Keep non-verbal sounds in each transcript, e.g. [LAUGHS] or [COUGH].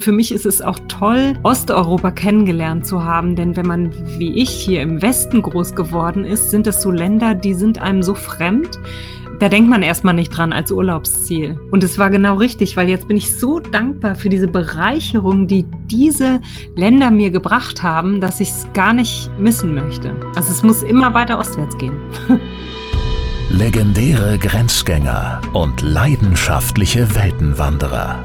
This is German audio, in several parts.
Für mich ist es auch toll, Osteuropa kennengelernt zu haben, denn wenn man wie ich hier im Westen groß geworden ist, sind es so Länder, die sind einem so fremd. Da denkt man erstmal nicht dran als Urlaubsziel. Und es war genau richtig, weil jetzt bin ich so dankbar für diese Bereicherung, die diese Länder mir gebracht haben, dass ich es gar nicht missen möchte. Also es muss immer weiter ostwärts gehen. [LAUGHS] Legendäre Grenzgänger und leidenschaftliche Weltenwanderer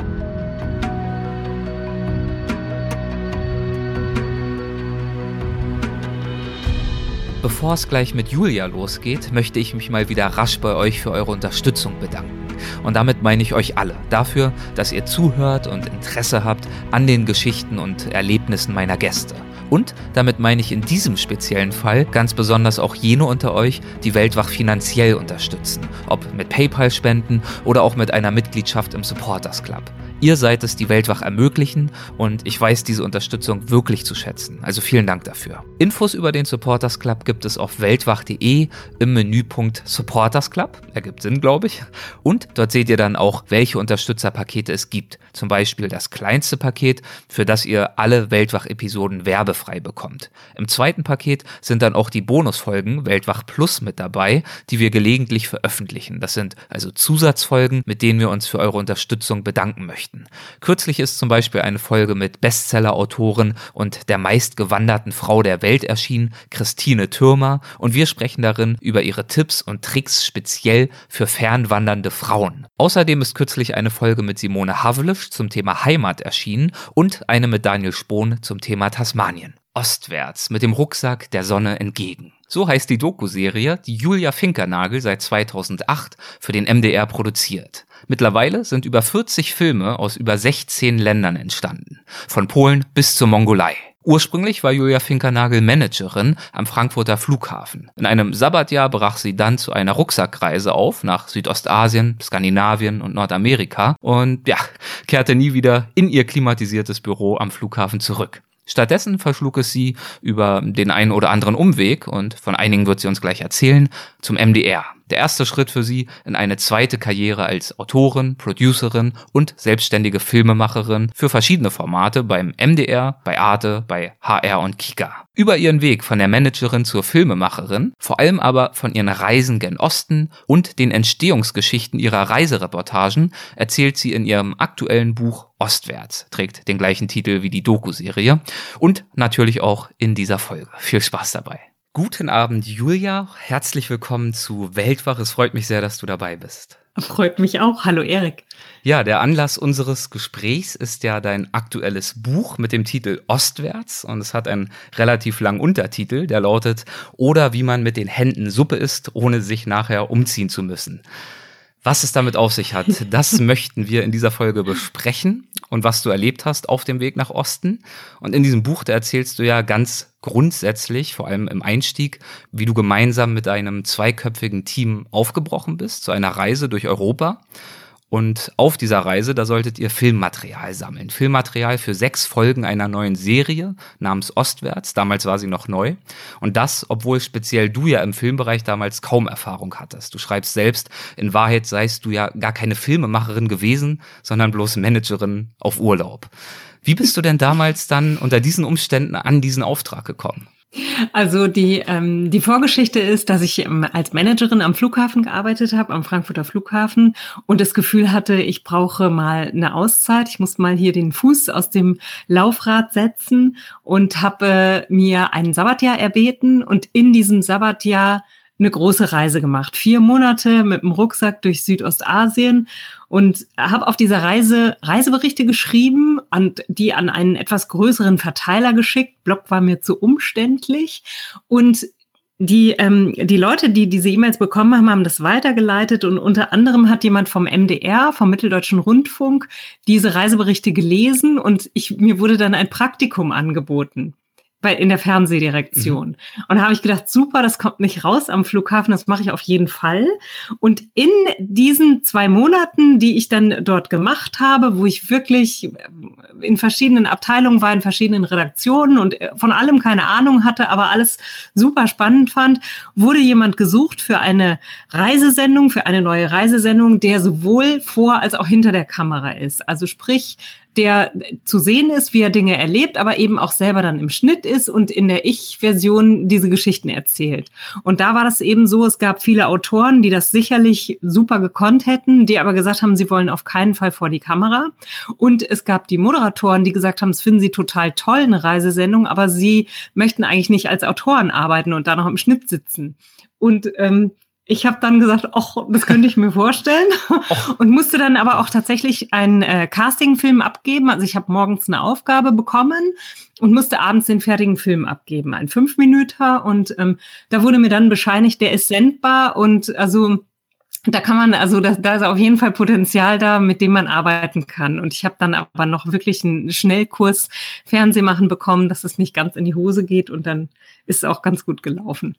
Bevor es gleich mit Julia losgeht, möchte ich mich mal wieder rasch bei euch für eure Unterstützung bedanken. Und damit meine ich euch alle dafür, dass ihr zuhört und Interesse habt an den Geschichten und Erlebnissen meiner Gäste. Und damit meine ich in diesem speziellen Fall ganz besonders auch jene unter euch, die Weltwach finanziell unterstützen, ob mit PayPal-Spenden oder auch mit einer Mitgliedschaft im Supporters Club. Ihr seid es, die Weltwach ermöglichen und ich weiß diese Unterstützung wirklich zu schätzen. Also vielen Dank dafür. Infos über den Supporters Club gibt es auf weltwach.de im Menüpunkt Supporters Club. Ergibt Sinn, glaube ich. Und dort seht ihr dann auch, welche Unterstützerpakete es gibt. Zum Beispiel das kleinste Paket, für das ihr alle Weltwach-Episoden werbefrei bekommt. Im zweiten Paket sind dann auch die Bonusfolgen Weltwach Plus mit dabei, die wir gelegentlich veröffentlichen. Das sind also Zusatzfolgen, mit denen wir uns für eure Unterstützung bedanken möchten. Kürzlich ist zum Beispiel eine Folge mit Bestseller-Autorin und der meistgewanderten Frau der Welt erschienen, Christine Türmer, und wir sprechen darin über ihre Tipps und Tricks speziell für fernwandernde Frauen. Außerdem ist kürzlich eine Folge mit Simone Havlisch zum Thema Heimat erschienen und eine mit Daniel Spohn zum Thema Tasmanien. Ostwärts mit dem Rucksack der Sonne entgegen. So heißt die Doku-Serie, die Julia Finkernagel seit 2008 für den MDR produziert. Mittlerweile sind über 40 Filme aus über 16 Ländern entstanden. Von Polen bis zur Mongolei. Ursprünglich war Julia Finkernagel Managerin am Frankfurter Flughafen. In einem Sabbatjahr brach sie dann zu einer Rucksackreise auf nach Südostasien, Skandinavien und Nordamerika und ja, kehrte nie wieder in ihr klimatisiertes Büro am Flughafen zurück. Stattdessen verschlug es sie über den einen oder anderen Umweg, und von einigen wird sie uns gleich erzählen, zum MDR. Der erste Schritt für sie in eine zweite Karriere als Autorin, Producerin und selbstständige Filmemacherin für verschiedene Formate beim MDR, bei Arte, bei HR und Kika. Über ihren Weg von der Managerin zur Filmemacherin, vor allem aber von ihren Reisen gen Osten und den Entstehungsgeschichten ihrer Reisereportagen erzählt sie in ihrem aktuellen Buch Ostwärts, trägt den gleichen Titel wie die Doku-Serie und natürlich auch in dieser Folge. Viel Spaß dabei. Guten Abend, Julia. Herzlich willkommen zu Weltwach. Es freut mich sehr, dass du dabei bist. Freut mich auch. Hallo, Erik. Ja, der Anlass unseres Gesprächs ist ja dein aktuelles Buch mit dem Titel Ostwärts und es hat einen relativ langen Untertitel, der lautet Oder wie man mit den Händen Suppe isst, ohne sich nachher umziehen zu müssen. Was es damit auf sich hat, [LAUGHS] das möchten wir in dieser Folge besprechen und was du erlebt hast auf dem Weg nach Osten. Und in diesem Buch, da erzählst du ja ganz grundsätzlich, vor allem im Einstieg, wie du gemeinsam mit einem zweiköpfigen Team aufgebrochen bist zu einer Reise durch Europa und auf dieser Reise, da solltet ihr Filmmaterial sammeln. Filmmaterial für sechs Folgen einer neuen Serie namens Ostwärts. Damals war sie noch neu. Und das, obwohl speziell du ja im Filmbereich damals kaum Erfahrung hattest. Du schreibst selbst, in Wahrheit seist du ja gar keine Filmemacherin gewesen, sondern bloß Managerin auf Urlaub. Wie bist du denn damals dann unter diesen Umständen an diesen Auftrag gekommen? Also die, ähm, die Vorgeschichte ist, dass ich ähm, als Managerin am Flughafen gearbeitet habe, am Frankfurter Flughafen und das Gefühl hatte, ich brauche mal eine Auszeit. Ich muss mal hier den Fuß aus dem Laufrad setzen und habe mir ein Sabbatjahr erbeten und in diesem Sabbatjahr eine große Reise gemacht. Vier Monate mit dem Rucksack durch Südostasien und habe auf dieser Reise Reiseberichte geschrieben und die an einen etwas größeren Verteiler geschickt. Blog war mir zu umständlich. Und die, ähm, die Leute, die diese E-Mails bekommen haben, haben das weitergeleitet. Und unter anderem hat jemand vom MDR, vom Mitteldeutschen Rundfunk, diese Reiseberichte gelesen. Und ich, mir wurde dann ein Praktikum angeboten bei, in der Fernsehdirektion. Mhm. Und da habe ich gedacht, super, das kommt nicht raus am Flughafen, das mache ich auf jeden Fall. Und in diesen zwei Monaten, die ich dann dort gemacht habe, wo ich wirklich in verschiedenen Abteilungen war, in verschiedenen Redaktionen und von allem keine Ahnung hatte, aber alles super spannend fand, wurde jemand gesucht für eine Reisesendung, für eine neue Reisesendung, der sowohl vor als auch hinter der Kamera ist. Also sprich, der zu sehen ist, wie er Dinge erlebt, aber eben auch selber dann im Schnitt ist und in der Ich-Version diese Geschichten erzählt. Und da war das eben so, es gab viele Autoren, die das sicherlich super gekonnt hätten, die aber gesagt haben, sie wollen auf keinen Fall vor die Kamera. Und es gab die Moderatoren, die gesagt haben, es finden sie total toll, eine Reisesendung, aber sie möchten eigentlich nicht als Autoren arbeiten und da noch im Schnitt sitzen. Und ähm, ich habe dann gesagt, ach, das könnte ich mir vorstellen und musste dann aber auch tatsächlich einen äh, Castingfilm abgeben. Also ich habe morgens eine Aufgabe bekommen und musste abends den fertigen Film abgeben, ein Fünfminüter und ähm, da wurde mir dann bescheinigt, der ist sendbar und also da kann man, also da, da ist auf jeden Fall Potenzial da, mit dem man arbeiten kann. Und ich habe dann aber noch wirklich einen Schnellkurs Fernsehmachen bekommen, dass es nicht ganz in die Hose geht und dann ist es auch ganz gut gelaufen.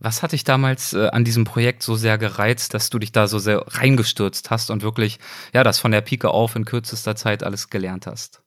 Was hat dich damals äh, an diesem Projekt so sehr gereizt, dass du dich da so sehr reingestürzt hast und wirklich, ja, das von der Pike auf in kürzester Zeit alles gelernt hast?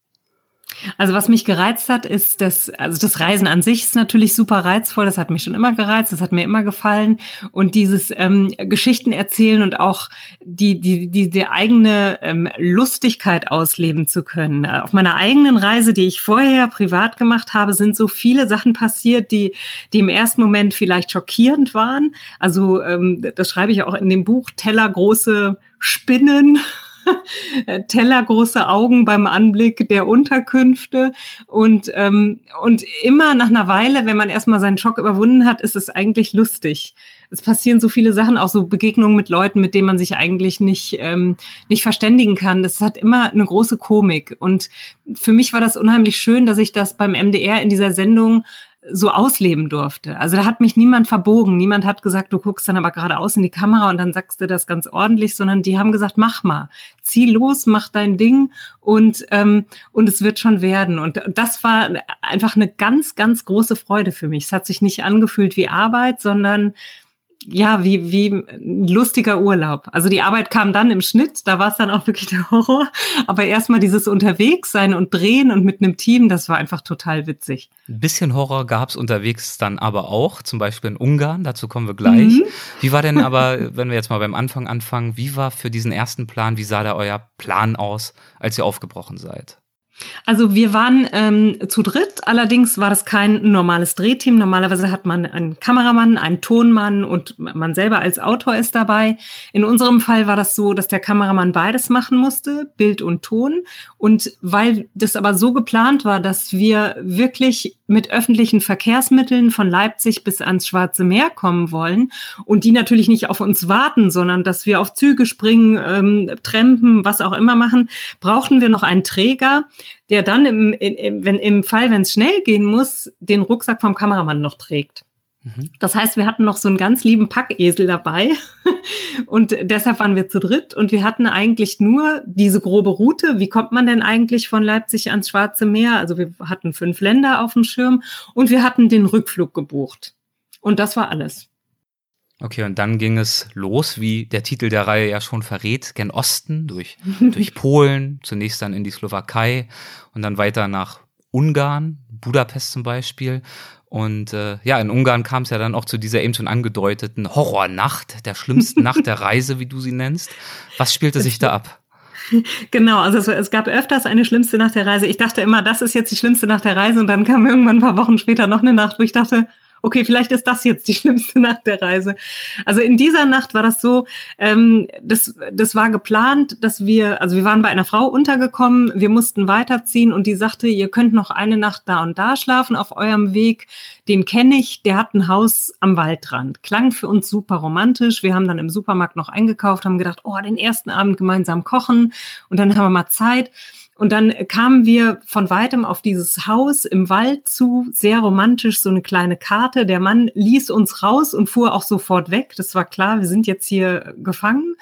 Also was mich gereizt hat, ist das, also das Reisen an sich ist natürlich super reizvoll. Das hat mich schon immer gereizt, das hat mir immer gefallen. Und dieses ähm, Geschichten erzählen und auch die, die, die, die eigene ähm, Lustigkeit ausleben zu können. Auf meiner eigenen Reise, die ich vorher privat gemacht habe, sind so viele Sachen passiert, die, die im ersten Moment vielleicht schockierend waren. Also ähm, das schreibe ich auch in dem Buch, tellergroße Spinnen [LAUGHS] tellergroße Augen beim Anblick der Unterkünfte. Und, ähm, und immer nach einer Weile, wenn man erstmal seinen Schock überwunden hat, ist es eigentlich lustig. Es passieren so viele Sachen, auch so Begegnungen mit Leuten, mit denen man sich eigentlich nicht, ähm, nicht verständigen kann. Das hat immer eine große Komik. Und für mich war das unheimlich schön, dass ich das beim MDR in dieser Sendung so ausleben durfte. Also da hat mich niemand verbogen. Niemand hat gesagt, du guckst dann aber geradeaus in die Kamera und dann sagst du das ganz ordentlich, sondern die haben gesagt, mach mal, zieh los, mach dein Ding und, ähm, und es wird schon werden. Und das war einfach eine ganz, ganz große Freude für mich. Es hat sich nicht angefühlt wie Arbeit, sondern ja, wie, wie ein lustiger Urlaub. Also die Arbeit kam dann im Schnitt, da war es dann auch wirklich der Horror. Aber erstmal dieses Unterwegssein und Drehen und mit einem Team, das war einfach total witzig. Ein bisschen Horror gab es unterwegs dann aber auch, zum Beispiel in Ungarn, dazu kommen wir gleich. Mhm. Wie war denn aber, [LAUGHS] wenn wir jetzt mal beim Anfang anfangen, wie war für diesen ersten Plan, wie sah da euer Plan aus, als ihr aufgebrochen seid? Also wir waren ähm, zu dritt, allerdings war das kein normales Drehteam. Normalerweise hat man einen Kameramann, einen Tonmann und man selber als Autor ist dabei. In unserem Fall war das so, dass der Kameramann beides machen musste, Bild und Ton. Und weil das aber so geplant war, dass wir wirklich mit öffentlichen Verkehrsmitteln von Leipzig bis ans Schwarze Meer kommen wollen und die natürlich nicht auf uns warten, sondern dass wir auf Züge springen, ähm, Trampen, was auch immer machen, brauchten wir noch einen Träger, der dann im, im, wenn, im Fall, wenn es schnell gehen muss, den Rucksack vom Kameramann noch trägt. Mhm. Das heißt, wir hatten noch so einen ganz lieben Packesel dabei [LAUGHS] und deshalb waren wir zu dritt und wir hatten eigentlich nur diese grobe Route. Wie kommt man denn eigentlich von Leipzig ans Schwarze Meer? Also wir hatten fünf Länder auf dem Schirm und wir hatten den Rückflug gebucht. Und das war alles. Okay, und dann ging es los, wie der Titel der Reihe ja schon verrät, gen Osten, durch, [LAUGHS] durch Polen, zunächst dann in die Slowakei und dann weiter nach Ungarn, Budapest zum Beispiel. Und äh, ja, in Ungarn kam es ja dann auch zu dieser eben schon angedeuteten Horrornacht, der schlimmsten [LAUGHS] Nacht der Reise, wie du sie nennst. Was spielte sich da ab? Genau, also es, es, gab öfters eine schlimmste Nacht der Reise. Ich dachte immer, das ist jetzt die schlimmste Nacht der Reise und dann kam irgendwann ein paar Wochen später noch eine Nacht, wo ich dachte, okay, vielleicht ist das jetzt die [LAUGHS] schlimmste Nacht der Reise. Also in dieser Nacht war das so, ähm, das, das war geplant, dass wir, also wir waren bei einer Frau untergekommen, wir mussten weiterziehen und die sagte, ihr könnt noch eine Nacht da und da schlafen auf eurem Weg. Den kenne ich, der hat ein Haus am Waldrand. Klang für uns super romantisch. Wir haben dann im Supermarkt noch eingekauft, haben gedacht, oh, den ersten Abend gemeinsam kochen und dann haben wir mal Zeit. Und dann kamen wir von weitem auf dieses Haus im Wald zu, sehr romantisch, so eine kleine Karte. Der Mann ließ uns raus und fuhr auch sofort weg. Das war klar, wir sind jetzt hier gefangen.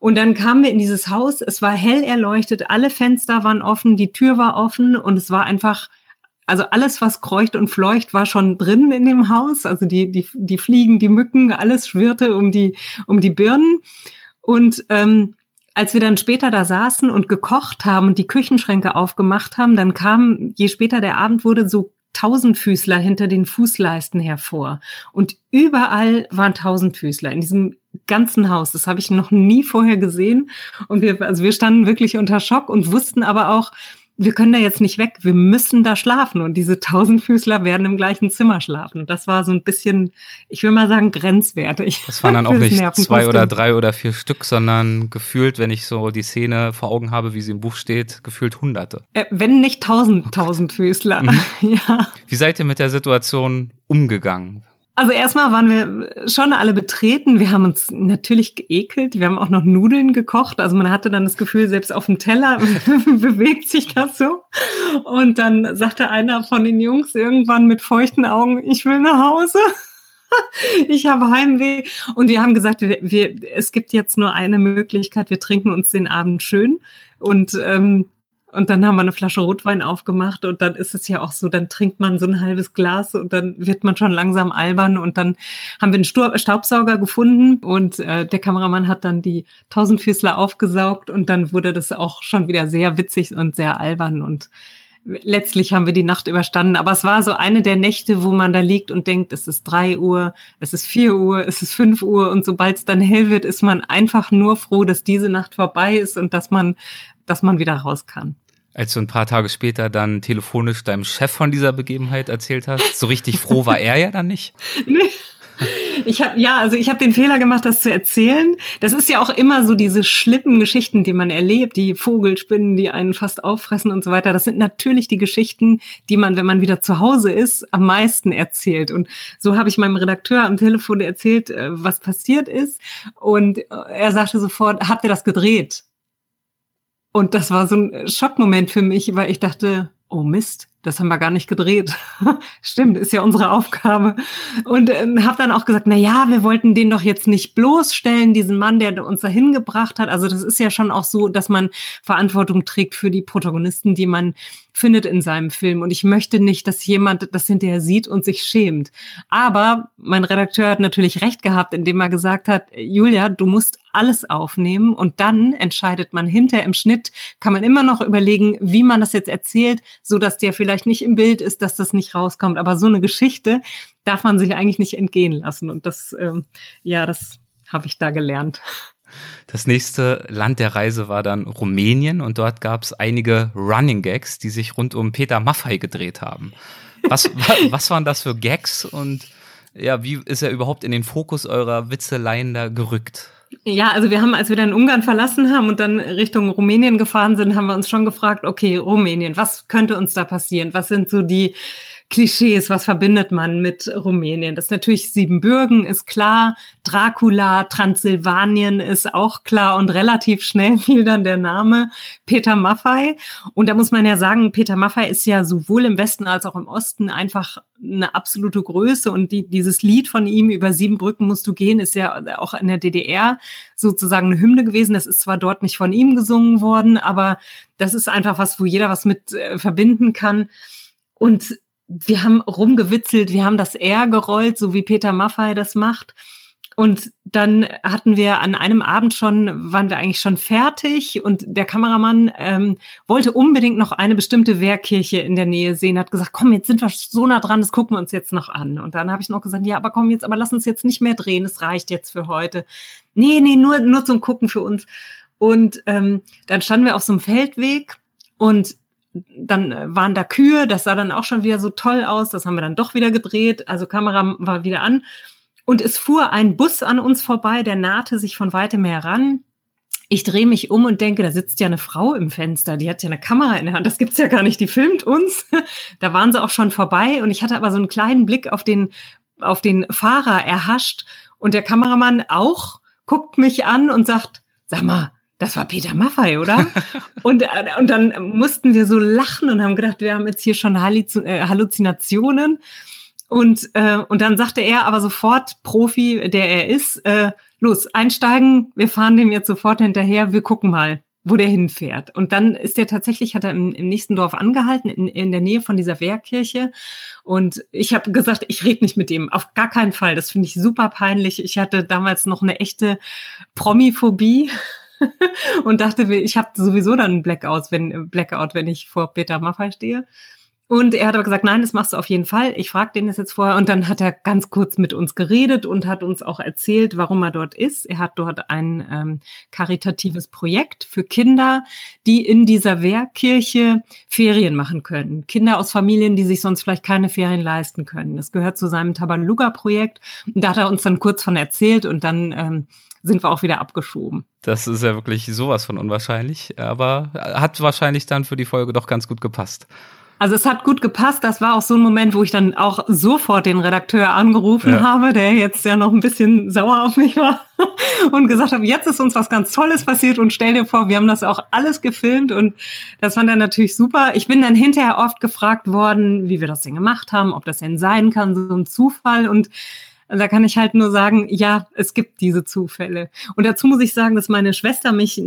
Und dann kamen wir in dieses Haus. Es war hell erleuchtet, alle Fenster waren offen, die Tür war offen und es war einfach also alles, was kreucht und fleucht, war schon drin in dem Haus. Also die, die, die Fliegen, die Mücken, alles schwirrte um die, um die Birnen. Und ähm, als wir dann später da saßen und gekocht haben und die Küchenschränke aufgemacht haben, dann kam, je später der Abend wurde, so Tausendfüßler hinter den Fußleisten hervor. Und überall waren Tausendfüßler in diesem ganzen Haus. Das habe ich noch nie vorher gesehen. Und wir, also wir standen wirklich unter Schock und wussten aber auch, wir können da jetzt nicht weg, wir müssen da schlafen und diese Tausendfüßler werden im gleichen Zimmer schlafen. Das war so ein bisschen, ich will mal sagen, grenzwertig. Das waren dann auch [LAUGHS] nicht zwei oder drei oder vier Stück, sondern gefühlt, wenn ich so die Szene vor Augen habe, wie sie im Buch steht, gefühlt Hunderte. Äh, wenn nicht tausend Tausendfüßler. Mhm. [LAUGHS] ja. Wie seid ihr mit der Situation umgegangen? Also erstmal waren wir schon alle betreten. Wir haben uns natürlich geekelt. Wir haben auch noch Nudeln gekocht. Also man hatte dann das Gefühl, selbst auf dem Teller [LAUGHS] bewegt sich das so. Und dann sagte einer von den Jungs irgendwann mit feuchten Augen, ich will nach Hause. [LAUGHS] ich habe Heimweh. Und wir haben gesagt, wir, wir, es gibt jetzt nur eine Möglichkeit. Wir trinken uns den Abend schön. Und ähm, und dann haben wir eine Flasche Rotwein aufgemacht und dann ist es ja auch so, dann trinkt man so ein halbes Glas und dann wird man schon langsam albern und dann haben wir einen Staubsauger gefunden und äh, der Kameramann hat dann die Tausendfüßler aufgesaugt und dann wurde das auch schon wieder sehr witzig und sehr albern und letztlich haben wir die Nacht überstanden. Aber es war so eine der Nächte, wo man da liegt und denkt, es ist drei Uhr, es ist vier Uhr, es ist fünf Uhr und sobald es dann hell wird, ist man einfach nur froh, dass diese Nacht vorbei ist und dass man, dass man wieder raus kann als du ein paar Tage später dann telefonisch deinem Chef von dieser Begebenheit erzählt hast. So richtig froh war er ja dann nicht. [LAUGHS] Nee. [LAUGHS] Ich habe ja, also ich habe den Fehler gemacht, das zu erzählen. Das ist ja auch immer so diese schlimmen Geschichten, die man erlebt, die Vogelspinnen, die einen fast auffressen und so weiter. Das sind natürlich die Geschichten, die man, wenn man wieder zu Hause ist, am meisten erzählt. Und so habe ich meinem Redakteur am Telefon erzählt, äh, was passiert ist. Und er sagte sofort: Habt ihr das gedreht? Und das war so ein Schockmoment für mich, weil ich dachte, oh Mist, das haben wir gar nicht gedreht. [LAUGHS] Stimmt, ist ja unsere Aufgabe. Und äh, habe dann auch gesagt, na ja, wir wollten den doch jetzt nicht bloßstellen, diesen Mann, der uns dahin gebracht hat. Also das ist ja schon auch so, dass man Verantwortung trägt für die Protagonisten, die man findet in seinem Film. Und ich möchte nicht, dass jemand das hinterher sieht und sich schämt. Aber mein Redakteur hat natürlich recht gehabt, indem er gesagt hat, Julia, du musst alles aufnehmen und dann entscheidet man hinter im Schnitt, kann man immer noch überlegen, wie man das jetzt erzählt, so dass der vielleicht nicht im Bild ist, dass das nicht rauskommt. Aber so eine Geschichte darf man sich eigentlich nicht entgehen lassen. Und das, ähm, ja, das habe ich da gelernt. Das nächste Land der Reise war dann Rumänien und dort gab es einige Running Gags, die sich rund um Peter Maffei gedreht haben. Was, [LAUGHS] was waren das für Gags und ja, wie ist er überhaupt in den Fokus eurer Witzeleien da gerückt? Ja, also wir haben, als wir dann Ungarn verlassen haben und dann Richtung Rumänien gefahren sind, haben wir uns schon gefragt, okay, Rumänien, was könnte uns da passieren? Was sind so die Klischees, was verbindet man mit Rumänien? Das ist natürlich Siebenbürgen, ist klar. Dracula, Transsilvanien ist auch klar und relativ schnell [LAUGHS] fiel dann der Name Peter Maffei. Und da muss man ja sagen, Peter Maffei ist ja sowohl im Westen als auch im Osten einfach eine absolute Größe. Und die, dieses Lied von ihm über sieben Brücken musst du gehen, ist ja auch in der DDR sozusagen eine Hymne gewesen. Das ist zwar dort nicht von ihm gesungen worden, aber das ist einfach was, wo jeder was mit äh, verbinden kann. Und wir haben rumgewitzelt, wir haben das R gerollt, so wie Peter Maffei das macht. Und dann hatten wir an einem Abend schon, waren wir eigentlich schon fertig und der Kameramann ähm, wollte unbedingt noch eine bestimmte Wehrkirche in der Nähe sehen, hat gesagt, komm, jetzt sind wir so nah dran, das gucken wir uns jetzt noch an. Und dann habe ich noch gesagt, ja, aber komm jetzt, aber lass uns jetzt nicht mehr drehen, es reicht jetzt für heute. Nee, nee, nur, nur zum Gucken für uns. Und ähm, dann standen wir auf so einem Feldweg und dann äh, waren da Kühe, das sah dann auch schon wieder so toll aus, das haben wir dann doch wieder gedreht, also Kamera war wieder an und es fuhr ein Bus an uns vorbei, der nahte sich von weitem heran. Ich drehe mich um und denke, da sitzt ja eine Frau im Fenster, die hat ja eine Kamera in der Hand, das gibt's ja gar nicht, die filmt uns. [LAUGHS] Da waren sie auch schon vorbei und ich hatte aber so einen kleinen Blick auf den, auf den Fahrer erhascht und der Kameramann auch guckt mich an und sagt, sag mal, das war Peter Maffei, oder? [LAUGHS] und, äh, und dann mussten wir so lachen und haben gedacht, wir haben jetzt hier schon äh, Halluzinationen. Und, äh, und dann sagte er aber sofort, Profi, der er ist, äh, los, einsteigen, wir fahren dem jetzt sofort hinterher, wir gucken mal, wo der hinfährt. Und dann ist der tatsächlich, hat er im, im nächsten Dorf angehalten, in, in der Nähe von dieser Wehrkirche. Und ich habe gesagt, ich rede nicht mit dem, auf gar keinen Fall. Das finde ich super peinlich. Ich hatte damals noch eine echte Promiphobie [LAUGHS] und dachte, ich habe sowieso dann einen Blackout, wenn, Blackout, wenn ich vor Peter Maffay stehe. Und er hat aber gesagt, nein, das machst du auf jeden Fall. Ich frage den das jetzt vorher. Und dann hat er ganz kurz mit uns geredet und hat uns auch erzählt, warum er dort ist. Er hat dort ein ähm, karitatives Projekt für Kinder, die in dieser Wehrkirche Ferien machen können. Kinder aus Familien, die sich sonst vielleicht keine Ferien leisten können. Das gehört zu seinem Tabaluga-Projekt. Und da hat er uns dann kurz von erzählt und dann ähm, sind wir auch wieder abgeschoben. Das ist ja wirklich sowas von unwahrscheinlich, aber hat wahrscheinlich dann für die Folge doch ganz gut gepasst. Also es hat gut gepasst. Das war auch so ein Moment, wo ich dann auch sofort den Redakteur angerufen ja. habe, der jetzt ja noch ein bisschen sauer auf mich war [LAUGHS] und gesagt habe, jetzt ist uns was ganz Tolles passiert und stell dir vor, wir haben das auch alles gefilmt und das fand er natürlich super. Ich bin dann hinterher oft gefragt worden, wie wir das denn gemacht haben, ob das denn sein kann, so ein Zufall und da kann ich halt nur sagen, ja, es gibt diese Zufälle. Und dazu muss ich sagen, dass meine Schwester mich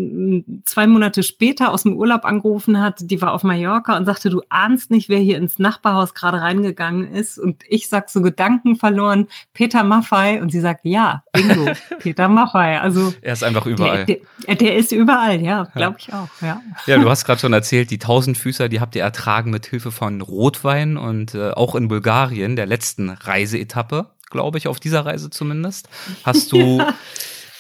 zwei Monate später aus dem Urlaub angerufen hat. Die war auf Mallorca und sagte, du ahnst nicht, wer hier ins Nachbarhaus gerade reingegangen ist. Und ich sag so Gedanken verloren, Peter Maffei. Und sie sagt, ja, bingo, [LAUGHS] Peter Maffei. Also er ist einfach überall. Der, der, der ist überall, ja, glaube ich auch. Ja, ja du hast gerade schon erzählt, die Tausendfüßer, die habt ihr ertragen mit Hilfe von Rotwein und äh, auch in Bulgarien, der letzten Reiseetappe glaube ich, auf dieser Reise zumindest. Hast [LAUGHS] du, ja.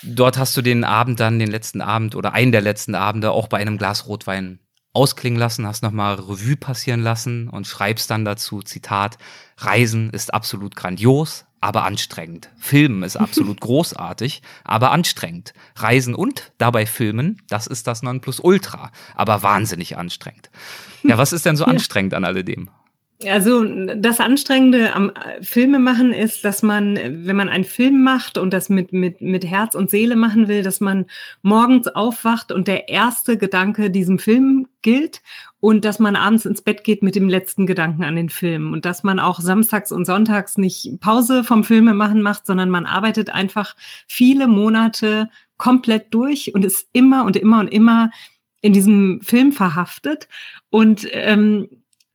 dort hast du den Abend dann, den letzten Abend oder einen der letzten Abende auch bei einem Glas Rotwein ausklingen lassen, hast nochmal Revue passieren lassen und schreibst dann dazu, Zitat, Reisen ist absolut grandios, aber anstrengend. Filmen ist absolut [LAUGHS] großartig, aber anstrengend. Reisen und dabei filmen, das ist das Nonplusultra, aber wahnsinnig anstrengend. Ja, was ist denn so anstrengend an alledem? Also das Anstrengende am äh, Filme machen ist, dass man, wenn man einen Film macht und das mit, mit, mit Herz und Seele machen will, dass man morgens aufwacht und der erste Gedanke diesem Film gilt und dass man abends ins Bett geht mit dem letzten Gedanken an den Film und dass man auch samstags und sonntags nicht Pause vom Filme machen macht, sondern man arbeitet einfach viele Monate komplett durch und ist immer und immer und immer in diesem Film verhaftet. Und ähm,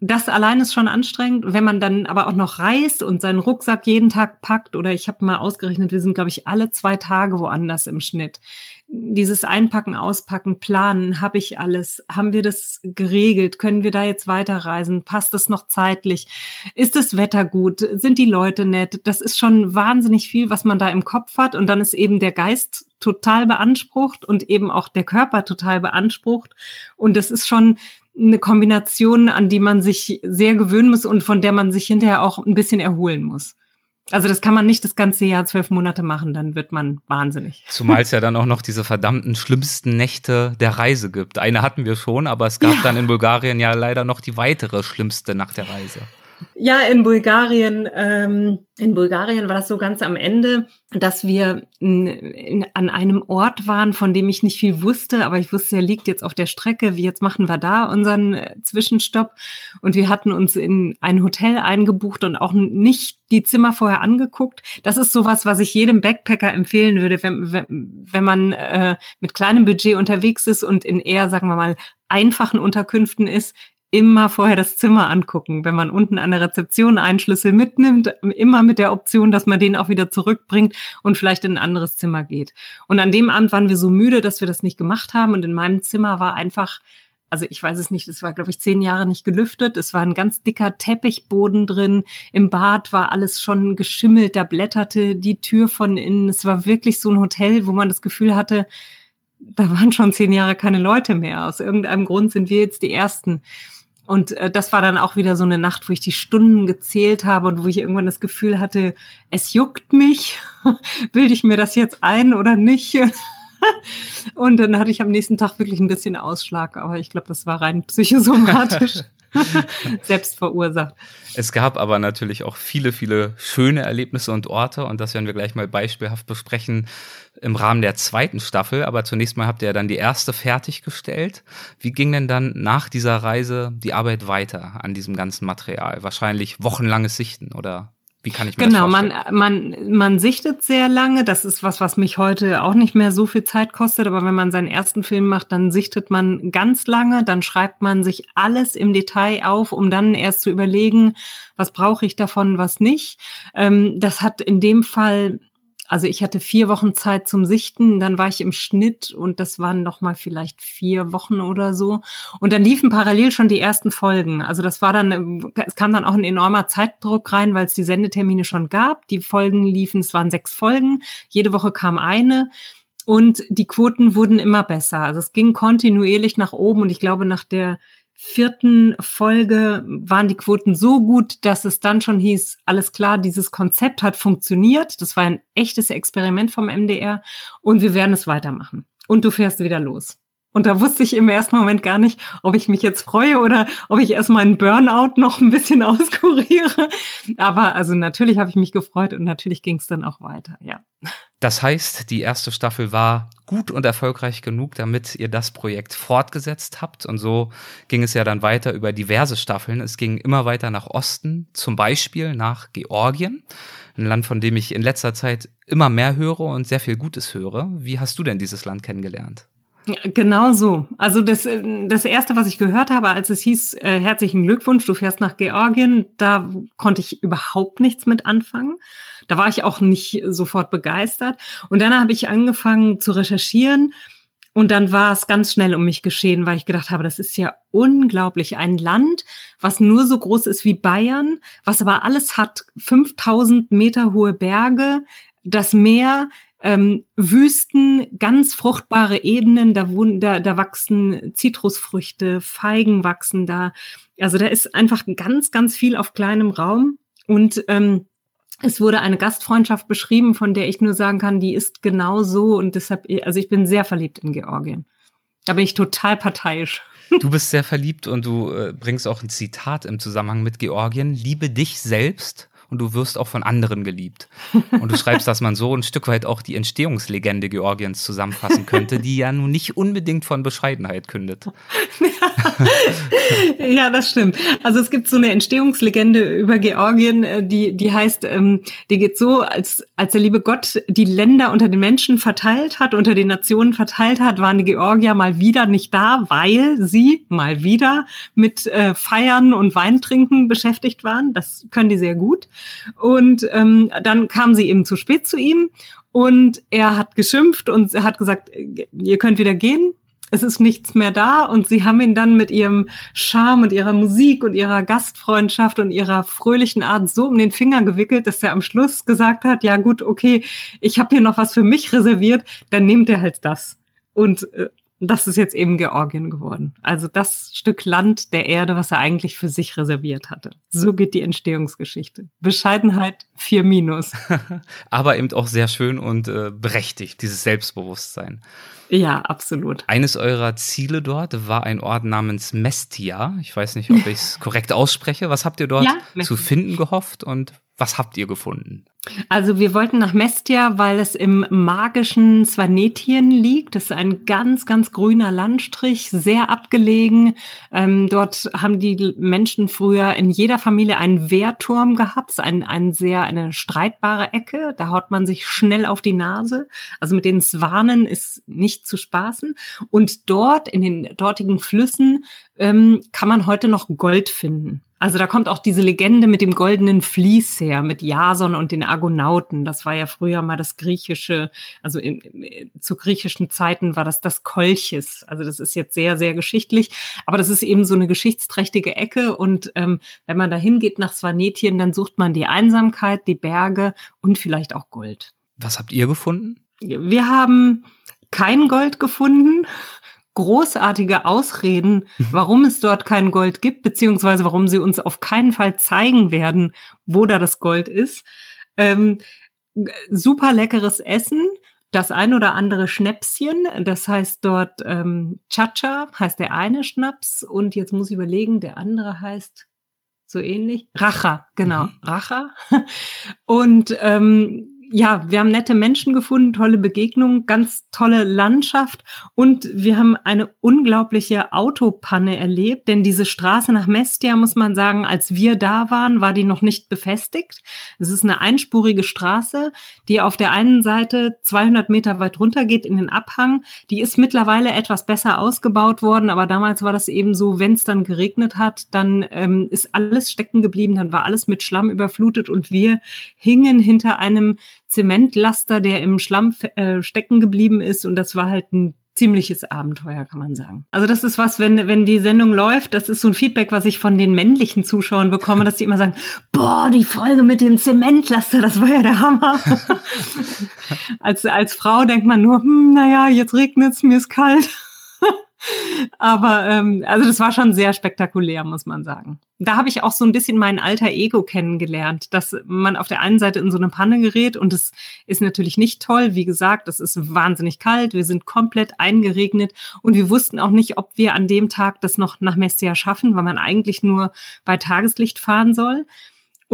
das allein ist schon anstrengend. Wenn man dann aber auch noch reist und seinen Rucksack jeden Tag packt, oder ich habe mal ausgerechnet, wir sind, glaube ich, alle zwei Tage woanders im Schnitt. Dieses Einpacken, Auspacken, Planen, habe ich alles? Haben wir das geregelt? Können wir da jetzt weiterreisen? Passt es noch zeitlich? Ist das Wetter gut? Sind die Leute nett? Das ist schon wahnsinnig viel, was man da im Kopf hat. Und dann ist eben der Geist total beansprucht und eben auch der Körper total beansprucht. Und das ist schon, eine Kombination, an die man sich sehr gewöhnen muss und von der man sich hinterher auch ein bisschen erholen muss. Also das kann man nicht das ganze Jahr zwölf Monate machen, dann wird man wahnsinnig. Zumal es ja dann auch noch diese verdammten schlimmsten Nächte der Reise gibt. Eine hatten wir schon, aber es gab ja. dann in Bulgarien ja leider noch die weitere schlimmste Nacht der Reise. Ja, in Bulgarien, ähm, in Bulgarien war das so ganz am Ende, dass wir in, in, an einem Ort waren, von dem ich nicht viel wusste, aber ich wusste, er liegt jetzt auf der Strecke. Wie jetzt machen wir da unseren äh, Zwischenstopp? Und wir hatten uns in ein Hotel eingebucht und auch nicht die Zimmer vorher angeguckt. Das ist sowas, was ich jedem Backpacker empfehlen würde, wenn, wenn, wenn man äh, mit kleinem Budget unterwegs ist und in eher, sagen wir mal, einfachen Unterkünften ist, immer vorher das Zimmer angucken. Wenn man unten an der Rezeption einen Schlüssel mitnimmt, immer mit der Option, dass man den auch wieder zurückbringt und vielleicht in ein anderes Zimmer geht. Und an dem Abend waren wir so müde, dass wir das nicht gemacht haben. Und in meinem Zimmer war einfach, also ich weiß es nicht, es war, glaube ich, zehn Jahre nicht gelüftet. Es war ein ganz dicker Teppichboden drin. Im Bad war alles schon geschimmelt, da blätterte die Tür von innen. Es war wirklich so ein Hotel, wo man das Gefühl hatte, da waren schon zehn Jahre keine Leute mehr. Aus irgendeinem Grund sind wir jetzt die Ersten. Und äh, das war dann auch wieder so eine Nacht, wo ich die Stunden gezählt habe und wo ich irgendwann das Gefühl hatte, es juckt mich. [LAUGHS] Bilde ich mir das jetzt ein oder nicht? [LAUGHS] und dann hatte ich am nächsten Tag wirklich ein bisschen Ausschlag, aber ich glaube, das war rein psychosomatisch. [LAUGHS] [LAUGHS] Selbst verursacht. Es gab aber natürlich auch viele, viele schöne Erlebnisse und Orte und das werden wir gleich mal beispielhaft besprechen im Rahmen der zweiten Staffel. Aber zunächst mal habt ihr dann die erste fertiggestellt. Wie ging denn dann nach dieser Reise die Arbeit weiter an diesem ganzen Material? Wahrscheinlich wochenlanges Sichten oder Wie kann ich mir genau, das vorstellen? Genau, man, man, man sichtet sehr lange. Das ist was, was mich heute auch nicht mehr so viel Zeit kostet. Aber wenn man seinen ersten Film macht, dann sichtet man ganz lange. Dann schreibt man sich alles im Detail auf, um dann erst zu überlegen, was brauche ich davon, was nicht. Ähm, das hat in dem Fall also ich hatte vier Wochen Zeit zum Sichten, dann war ich im Schnitt und das waren noch mal vielleicht vier Wochen oder so. Und dann liefen parallel schon die ersten Folgen. Also das war dann, es kam dann auch ein enormer Zeitdruck rein, weil es die Sendetermine schon gab. Die Folgen liefen, es waren sechs Folgen. Jede Woche kam eine. Und die Quoten wurden immer besser. Also es ging kontinuierlich nach oben und ich glaube, nach der vierten Folge waren die Quoten so gut, dass es dann schon hieß, alles klar, dieses Konzept hat funktioniert. Das war ein echtes Experiment vom MDR und wir werden es weitermachen. Und du fährst wieder los. Und da wusste ich im ersten Moment gar nicht, ob ich mich jetzt freue oder ob ich erst meinen Burnout noch ein bisschen [LAUGHS] auskuriere. Aber also natürlich habe ich mich gefreut und natürlich ging es dann auch weiter, ja. Das heißt, die erste Staffel war gut und erfolgreich genug, damit ihr das Projekt fortgesetzt habt. Und so ging es ja dann weiter über diverse Staffeln. Es ging immer weiter nach Osten, zum Beispiel nach Georgien, ein Land, von dem ich in letzter Zeit immer mehr höre und sehr viel Gutes höre. Wie hast du denn dieses Land kennengelernt? Genau so. Also das, das erste, was ich gehört habe, als es hieß, äh, herzlichen Glückwunsch, du fährst nach Georgien, da konnte ich überhaupt nichts mit anfangen. Da war ich auch nicht sofort begeistert. Und dann habe ich angefangen zu recherchieren. Und dann war es ganz schnell um mich geschehen, weil ich gedacht habe, das ist ja unglaublich. Ein Land, was nur so groß ist wie Bayern, was aber alles hat, 5000 Meter hohe Berge, das Meer, ähm, Wüsten, ganz fruchtbare Ebenen, da, da, da wachsen Zitrusfrüchte, Feigen wachsen da. Also da ist einfach ganz, ganz viel auf kleinem Raum. Und ähm, es wurde eine Gastfreundschaft beschrieben, von der ich nur sagen kann, die ist genau so. Und deshalb, also ich bin sehr verliebt in Georgien. Da bin ich total parteiisch. [LAUGHS] Du bist sehr verliebt und du äh, bringst auch ein Zitat im Zusammenhang mit Georgien. Liebe dich selbst und du wirst auch von anderen geliebt. Und du schreibst, dass man so ein Stück weit auch die Entstehungslegende Georgiens zusammenfassen könnte, die ja nun nicht unbedingt von Bescheidenheit kündet. [LAUGHS] ja, das stimmt. Also es gibt so eine Entstehungslegende über Georgien, äh, die, die heißt, ähm, die geht so, als, als der liebe Gott die Länder unter den Menschen verteilt hat, unter den Nationen verteilt hat, waren die Georgier mal wieder nicht da, weil sie mal wieder mit äh, Feiern und Weintrinken beschäftigt waren. Das können die sehr gut. Und ähm, dann kam sie eben zu spät zu ihm und er hat geschimpft und hat gesagt, ihr könnt wieder gehen. Es ist nichts mehr da und sie haben ihn dann mit ihrem Charme und ihrer Musik und ihrer Gastfreundschaft und ihrer fröhlichen Art so um den Finger gewickelt, dass er am Schluss gesagt hat, ja gut, okay, ich habe hier noch was für mich reserviert, dann nehmt er halt das. Und äh, das ist jetzt eben Georgien geworden. Also das Stück Land der Erde, was er eigentlich für sich reserviert hatte. So geht die Entstehungsgeschichte. Bescheidenheit 4 minus. [LAUGHS] Aber eben auch sehr schön und äh, berechtigt, dieses Selbstbewusstsein. Ja, absolut. Eines eurer Ziele dort war ein Ort namens Mestia. Ich weiß nicht, ob ich es [LAUGHS] korrekt ausspreche. Was habt ihr dort ja, zu finden gehofft und was habt ihr gefunden? Also wir wollten nach Mestia, weil es im magischen Svanetien liegt. Das ist ein ganz, ganz grüner Landstrich, sehr abgelegen. Ähm, dort haben die Menschen früher in jeder Familie einen Wehrturm gehabt. Ein, ein sehr, eine streitbare Ecke. Da haut man sich schnell auf die Nase. Also mit den Swanen ist nicht zu spaßen. Und dort, in den dortigen Flüssen, ähm, kann man heute noch Gold finden. Also da kommt auch diese Legende mit dem goldenen Vlies her, mit Jason und den Argonauten. Das war ja früher mal das griechische, also in, in, zu griechischen Zeiten war das das Kolchis. Also das ist jetzt sehr, sehr geschichtlich. Aber das ist eben so eine geschichtsträchtige Ecke. Und ähm, wenn man da hingeht nach Svanetien, dann sucht man die Einsamkeit, die Berge und vielleicht auch Gold. Was habt ihr gefunden? Wir haben kein Gold gefunden großartige Ausreden, mhm. warum es dort kein Gold gibt, beziehungsweise warum sie uns auf keinen Fall zeigen werden, wo da das Gold ist. Ähm, super leckeres Essen, das ein oder andere Schnäpschen, das heißt dort ähm, Chacha, heißt der eine Schnaps und jetzt muss ich überlegen, der andere heißt so ähnlich, Racha, genau, mhm. Racha. [LAUGHS] Und ähm, ja, wir haben nette Menschen gefunden, tolle Begegnungen, ganz tolle Landschaft und wir haben eine unglaubliche Autopanne erlebt, denn diese Straße nach Mestia, muss man sagen, als wir da waren, war die noch nicht befestigt. Es ist eine einspurige Straße, die auf der einen Seite 200 Meter weit runter geht in den Abhang. Die ist mittlerweile etwas besser ausgebaut worden, aber damals war das eben so, wenn es dann geregnet hat, dann ähm, ist alles stecken geblieben, dann war alles mit Schlamm überflutet und wir hingen hinter einem Zementlaster, der im Schlamm äh, stecken geblieben ist. Und das war halt ein ziemliches Abenteuer, kann man sagen. Also das ist was, wenn, wenn die Sendung läuft, das ist so ein Feedback, was ich von den männlichen Zuschauern bekomme, dass die immer sagen, boah, die Folge mit dem Zementlaster, das war ja der Hammer. [LAUGHS] als, als Frau denkt man nur, hm, naja, jetzt regnet's, mir ist kalt. Aber ähm, also das war schon sehr spektakulär, muss man sagen. Da habe ich auch so ein bisschen mein alter Ego kennengelernt, dass man auf der einen Seite in so eine Panne gerät und es ist natürlich nicht toll. Wie gesagt, es ist wahnsinnig kalt, wir sind komplett eingeregnet und wir wussten auch nicht, ob wir an dem Tag das noch nach Messia schaffen, weil man eigentlich nur bei Tageslicht fahren soll.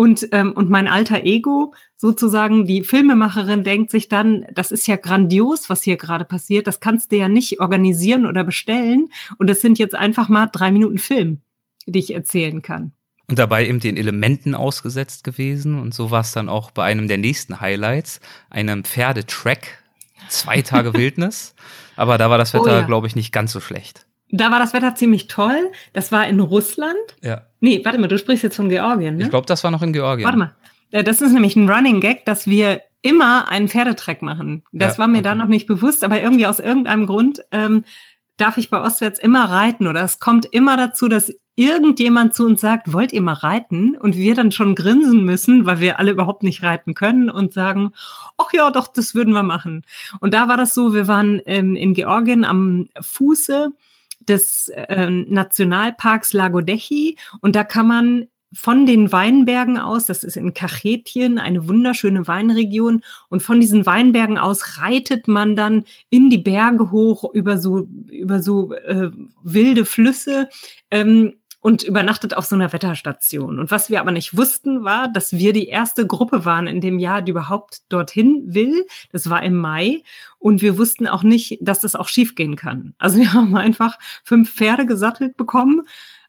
Und, ähm, und mein alter Ego, sozusagen die Filmemacherin, denkt sich dann, das ist ja grandios, was hier gerade passiert. Das kannst du ja nicht organisieren oder bestellen. Und das sind jetzt einfach mal drei Minuten Film, die ich erzählen kann. Und dabei eben den Elementen ausgesetzt gewesen. Und so war es dann auch bei einem der nächsten Highlights, einem Pferdetrack, zwei Tage [LAUGHS] Wildnis. Aber da war das Wetter, oh ja. glaube ich, nicht ganz so schlecht. Da war das Wetter ziemlich toll. Das war in Russland. Ja. Nee, warte mal, du sprichst jetzt von Georgien, ne? Ich glaube, das war noch in Georgien. Warte mal. Äh, das ist nämlich ein Running Gag, dass wir immer einen Pferdetrack machen. Das ja, war mir okay. da noch nicht bewusst, aber irgendwie aus irgendeinem Grund ähm, darf ich bei Ostwärts immer reiten oder es kommt immer dazu, dass irgendjemand zu uns sagt, wollt ihr mal reiten? Und wir dann schon grinsen müssen, weil wir alle überhaupt nicht reiten können und sagen, ach ja, doch, das würden wir machen. Und da war das so, wir waren ähm, in Georgien am Fuße des äh, Nationalparks Lagodechi und da kann man von den Weinbergen aus, das ist in Kachetien, eine wunderschöne Weinregion, und von diesen Weinbergen aus reitet man dann in die Berge hoch über so, über so äh, wilde Flüsse. Ähm, und übernachtet auf so einer Wetterstation. Und was wir aber nicht wussten, war, dass wir die erste Gruppe waren in dem Jahr, die überhaupt dorthin will. Das war im Mai. Und wir wussten auch nicht, dass das auch schiefgehen kann. Also wir [LAUGHS] haben einfach fünf Pferde gesattelt bekommen,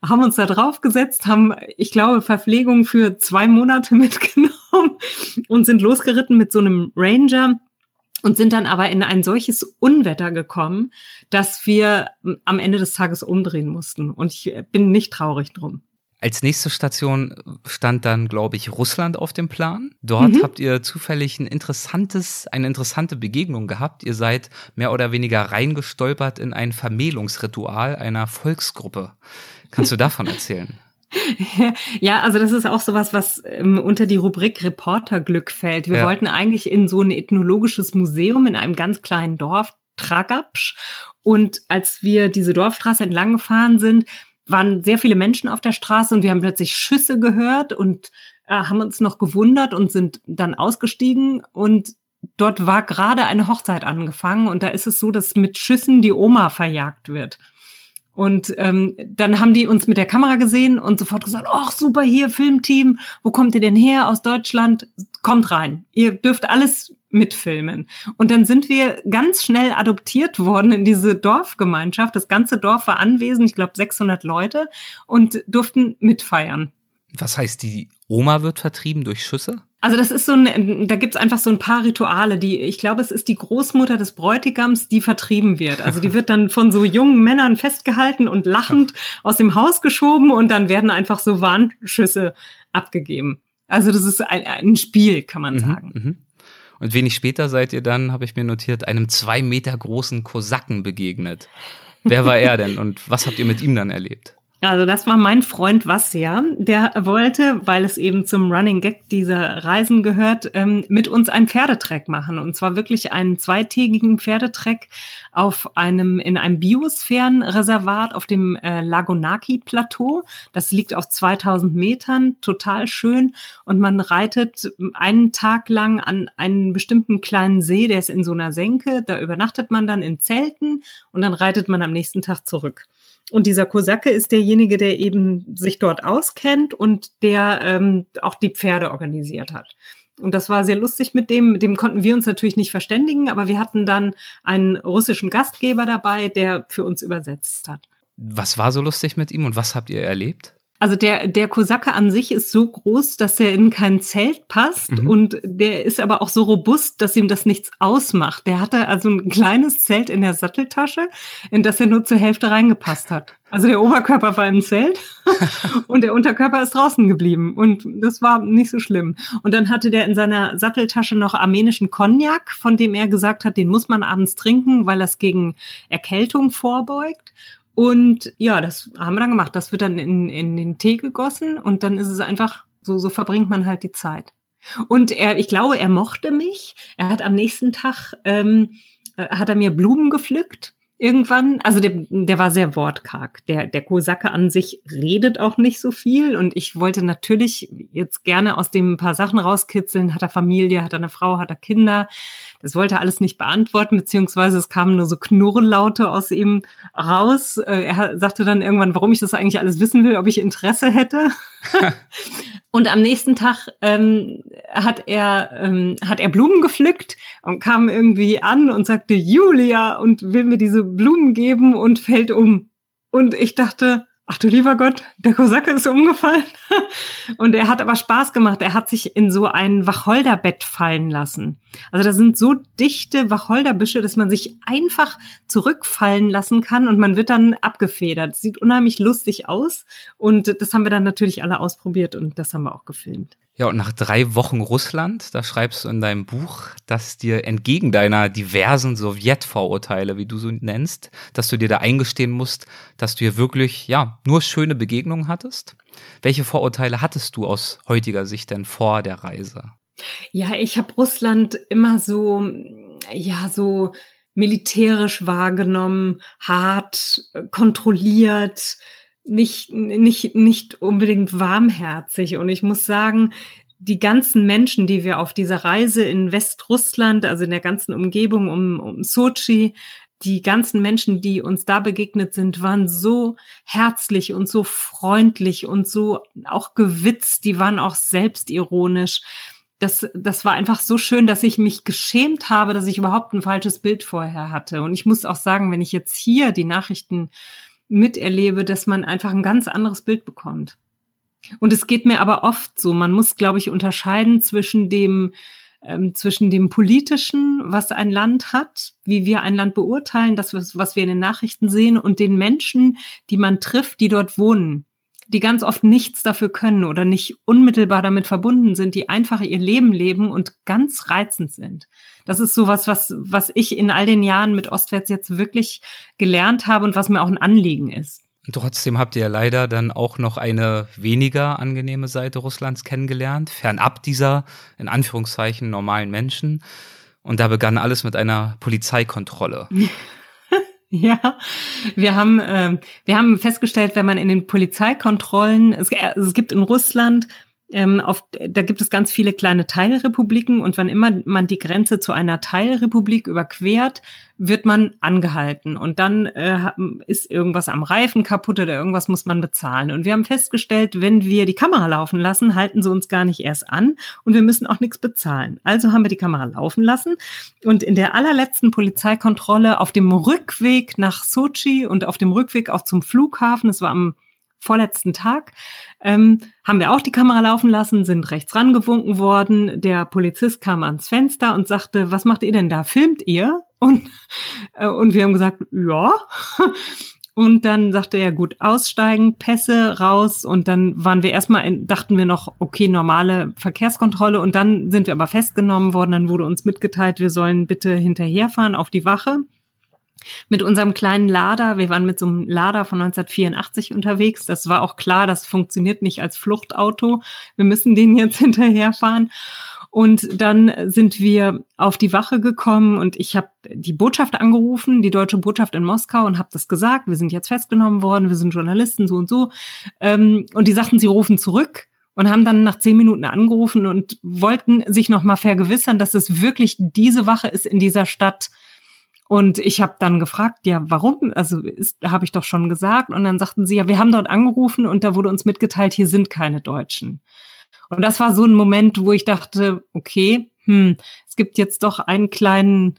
haben uns da drauf gesetzt, haben, ich glaube, Verpflegung für zwei Monate [LAUGHS] mitgenommen und sind losgeritten mit so einem Ranger und sind dann aber in ein solches Unwetter gekommen, dass wir am Ende des Tages umdrehen mussten. Und ich bin nicht traurig drum. Als nächste Station stand dann, glaube ich, Russland auf dem Plan. Dort mhm. habt ihr zufällig ein interessantes, eine interessante Begegnung gehabt. Ihr seid mehr oder weniger reingestolpert in ein Vermählungsritual einer Volksgruppe. Kannst du [LAUGHS] davon erzählen? [LAUGHS] Ja, also das ist auch sowas, was ähm, unter die Rubrik Reporterglück fällt. Wir ja. wollten eigentlich in so ein ethnologisches Museum in einem ganz kleinen Dorf, Tragapsch. Und als wir diese Dorfstraße entlang gefahren sind, waren sehr viele Menschen auf der Straße und wir haben plötzlich Schüsse gehört und äh, haben uns noch gewundert und sind dann ausgestiegen und dort war gerade eine Hochzeit angefangen und da ist es so, dass mit Schüssen die Oma verjagt wird. Und ähm, dann haben die uns mit der Kamera gesehen und sofort gesagt, ach super, hier Filmteam, wo kommt ihr denn her aus Deutschland? Kommt rein, ihr dürft alles mitfilmen. Und dann sind wir ganz schnell adoptiert worden in diese Dorfgemeinschaft. Das ganze Dorf war anwesend, ich glaube 600 Leute und durften mitfeiern. Was heißt, die Oma wird vertrieben durch Schüsse? Also das ist so ein, da gibt's einfach so ein paar Rituale, die, ich glaube, es ist die Großmutter des Bräutigams, die vertrieben wird. Also die wird dann von so jungen Männern festgehalten und lachend aus dem Haus geschoben und dann werden einfach so Warnschüsse abgegeben. Also das ist ein, ein Spiel, kann man mhm, sagen. Mhm. Und wenig später seid ihr dann, habe ich mir notiert, einem zwei Meter großen Kosaken begegnet. Wer war er denn und was habt ihr mit ihm dann erlebt? Also das war mein Freund Vassia, der wollte, weil es eben zum Running Gag dieser Reisen gehört, ähm, mit uns einen Pferdetrek machen. Und zwar wirklich einen zweitägigen Pferdetrek auf einem, in einem Biosphärenreservat auf dem äh, Lagonaki-Plateau. Das liegt auf 2000 Metern, total schön. Und man reitet einen Tag lang an einen bestimmten kleinen See, der ist in so einer Senke. Da übernachtet man dann in Zelten und dann reitet man am nächsten Tag zurück. Und dieser Kosake ist derjenige, der eben sich dort auskennt und der ähm, auch die Pferde organisiert hat. Und das war sehr lustig mit dem. Mit dem konnten wir uns natürlich nicht verständigen, aber wir hatten dann einen russischen Gastgeber dabei, der für uns übersetzt hat. Was war so lustig mit ihm und was habt ihr erlebt? Also der, der Kosake an sich ist so groß, dass er in kein Zelt passt mhm. und der ist aber auch so robust, dass ihm das nichts ausmacht. Der hatte also ein kleines Zelt in der Satteltasche, in das er nur zur Hälfte reingepasst hat. Also der Oberkörper war im Zelt [LAUGHS] und der Unterkörper ist draußen geblieben und das war nicht so schlimm. Und dann hatte der in seiner Satteltasche noch armenischen Cognac, von dem er gesagt hat, den muss man abends trinken, weil das gegen Erkältung vorbeugt. Und ja, das haben wir dann gemacht. Das wird dann in, in den Tee gegossen und dann ist es einfach, so, so verbringt man halt die Zeit. Und er, ich glaube, er mochte mich. Er hat am nächsten Tag, ähm, äh, hat er mir Blumen gepflückt irgendwann, also der, der war sehr wortkarg. Der, der Kosake an sich redet auch nicht so viel und ich wollte natürlich jetzt gerne aus dem ein paar Sachen rauskitzeln. Hat er Familie, hat er eine Frau, hat er Kinder? Das wollte er alles nicht beantworten, beziehungsweise es kamen nur so Knurrlaute aus ihm raus. Äh, er sagte dann irgendwann, warum ich das eigentlich alles wissen will, ob ich Interesse hätte. [LAUGHS] [LAUGHS] Und am nächsten Tag ähm, hat er ähm, hat er Blumen gepflückt und kam irgendwie an und sagte Julia und will mir diese Blumen geben und fällt um. Und ich dachte, ach du lieber Gott, der Kosake ist umgefallen. [LAUGHS] Und er hat aber Spaß gemacht. Er hat sich in so ein Wacholderbett fallen lassen. Also da sind so dichte Wacholderbüsche, dass man sich einfach zurückfallen lassen kann und man wird dann abgefedert. Sieht unheimlich lustig aus. Und das haben wir dann natürlich alle ausprobiert und das haben wir auch gefilmt. Ja, und nach drei Wochen Russland, da schreibst du in deinem Buch, dass dir entgegen deiner diversen Sowjetvorurteile, wie du so nennst, dass du dir da eingestehen musst, dass du hier wirklich, ja, nur schöne Begegnungen hattest. Welche Vorurteile hattest du aus heutiger Sicht denn vor der Reise? Ja, ich habe Russland immer so, ja, so militärisch wahrgenommen, hart, kontrolliert, nicht, nicht, nicht unbedingt warmherzig. Und ich muss sagen, die ganzen Menschen, die wir auf dieser Reise in Westrussland, also in der ganzen Umgebung um, um Sochi, die ganzen Menschen, die uns da begegnet sind, waren so herzlich und so freundlich und so auch gewitzt. Die waren auch selbstironisch. Das, das war einfach so schön, dass ich mich geschämt habe, dass ich überhaupt ein falsches Bild vorher hatte. Und ich muss auch sagen, wenn ich jetzt hier die Nachrichten miterlebe, dass man einfach ein ganz anderes Bild bekommt. Und es geht mir aber oft so. Man muss, glaube ich, unterscheiden zwischen dem, ähm, zwischen dem politischen, was ein Land hat, wie wir ein Land beurteilen, das, was wir in den Nachrichten sehen, und den Menschen, die man trifft, die dort wohnen die ganz oft nichts dafür können oder nicht unmittelbar damit verbunden sind, die einfach ihr Leben leben und ganz reizend sind. Das ist sowas, was, was ich in all den Jahren mit Ostwärts jetzt wirklich gelernt habe und was mir auch ein Anliegen ist. Trotzdem habt ihr leider dann auch noch eine weniger angenehme Seite Russlands kennengelernt, fernab dieser, in Anführungszeichen, normalen Menschen. Und da begann alles mit einer Polizeikontrolle. [LAUGHS] [LAUGHS] Ja, wir haben, äh, wir haben festgestellt, wenn man in den Polizeikontrollen, es, es gibt in Russland ähm, auf, da gibt es ganz viele kleine Teilrepubliken und wann immer man die Grenze zu einer Teilrepublik überquert, wird man angehalten und dann äh, ist irgendwas am Reifen kaputt oder irgendwas muss man bezahlen. Und wir haben festgestellt, wenn wir die Kamera laufen lassen, halten sie uns gar nicht erst an und wir müssen auch nichts bezahlen. Also haben wir die Kamera laufen lassen und in der allerletzten Polizeikontrolle auf dem Rückweg nach Sochi und auf dem Rückweg auch zum Flughafen, es war am vorletzten Tag, ähm, haben wir auch die Kamera laufen lassen, sind rechts rangewunken worden. Der Polizist kam ans Fenster und sagte, was macht ihr denn da? Filmt ihr? Und, äh, und wir haben gesagt, ja. Und dann sagte er, gut, aussteigen, Pässe raus. Und dann waren wir erstmal, in, dachten wir noch, okay, normale Verkehrskontrolle. Und dann sind wir aber festgenommen worden. Dann wurde uns mitgeteilt, wir sollen bitte hinterherfahren auf die Wache mit unserem kleinen Lader. Wir waren mit so einem Lader von 1984 unterwegs. Das war auch klar, das funktioniert nicht als Fluchtauto. Wir müssen den jetzt [LAUGHS] hinterherfahren. Und dann sind wir auf die Wache gekommen und ich habe die Botschaft angerufen, die deutsche Botschaft in Moskau und habe das gesagt. Wir sind jetzt festgenommen worden, wir sind Journalisten, so und so. Ähm, und die sagten, sie rufen zurück und haben dann nach zehn Minuten angerufen und wollten sich nochmal vergewissern, dass es wirklich diese Wache ist in dieser Stadt, und ich habe dann gefragt, ja, warum? Also habe ich doch schon gesagt. Und dann sagten sie, ja, wir haben dort angerufen und da wurde uns mitgeteilt, hier sind keine Deutschen. Und das war so ein Moment, wo ich dachte, okay, hm, es gibt jetzt doch einen kleinen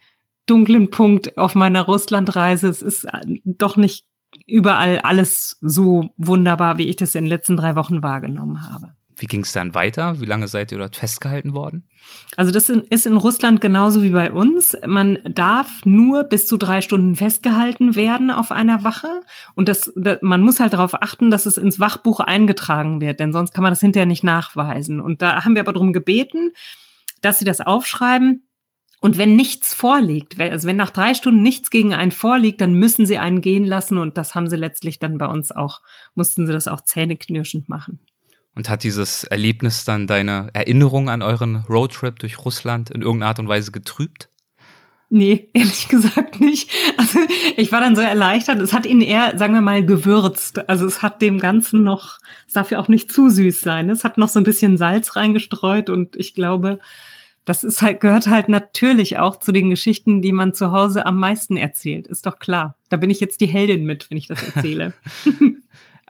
dunklen Punkt auf meiner Russlandreise. Es ist äh, doch nicht überall alles so wunderbar, wie ich das in den letzten drei Wochen wahrgenommen habe. Wie ging es dann weiter? Wie lange seid ihr dort festgehalten worden? Also das ist in Russland genauso wie bei uns. Man darf nur bis zu drei Stunden festgehalten werden auf einer Wache. Und das, man muss halt darauf achten, dass es ins Wachbuch eingetragen wird, denn sonst kann man das hinterher nicht nachweisen. Und da haben wir aber darum gebeten, dass sie das aufschreiben. Und wenn nichts vorliegt, also wenn nach drei Stunden nichts gegen einen vorliegt, dann müssen sie einen gehen lassen. Und das haben sie letztlich dann bei uns auch, mussten sie das auch zähneknirschend machen. Und hat dieses Erlebnis dann deine Erinnerung an euren Roadtrip durch Russland in irgendeiner Art und Weise getrübt? Nee, [LAUGHS] ehrlich gesagt nicht. Also ich war dann so erleichtert. Es hat ihn eher, sagen wir mal, gewürzt. Also es hat dem Ganzen noch, es darf ja auch nicht zu süß sein. Es hat noch so ein bisschen Salz reingestreut und ich glaube, das ist halt, gehört halt natürlich auch zu den Geschichten, die man zu Hause am meisten erzählt. Ist doch klar. Da bin ich jetzt die Heldin mit, wenn ich das erzähle. [LAUGHS]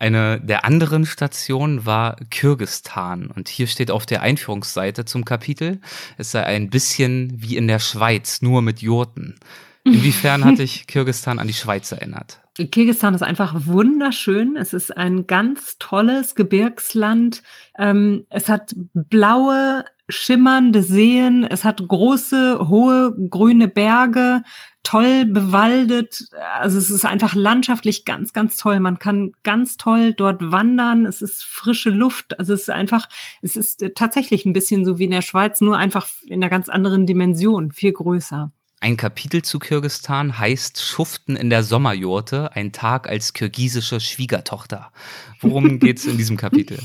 Eine der anderen Stationen war Kirgistan. Und hier steht auf der Einführungsseite zum Kapitel, es sei ein bisschen wie in der Schweiz, nur mit Jurten. Inwiefern hat [LAUGHS] dich Kirgistan an die Schweiz erinnert? Kirgistan ist einfach wunderschön. Es ist ein ganz tolles Gebirgsland. Ähm, es hat blaue, schimmernde Seen. Es hat große, hohe, grüne Berge, toll bewaldet. Also es ist einfach landschaftlich ganz, ganz toll. Man kann ganz toll dort wandern. Es ist frische Luft. Also es ist einfach, es ist tatsächlich ein bisschen so wie in der Schweiz, nur einfach in einer ganz anderen Dimension, viel größer. Ein Kapitel zu Kirgistan heißt Schuften in der Sommerjurte, ein Tag als kirgisische Schwiegertochter. Worum [LAUGHS] geht's in diesem Kapitel?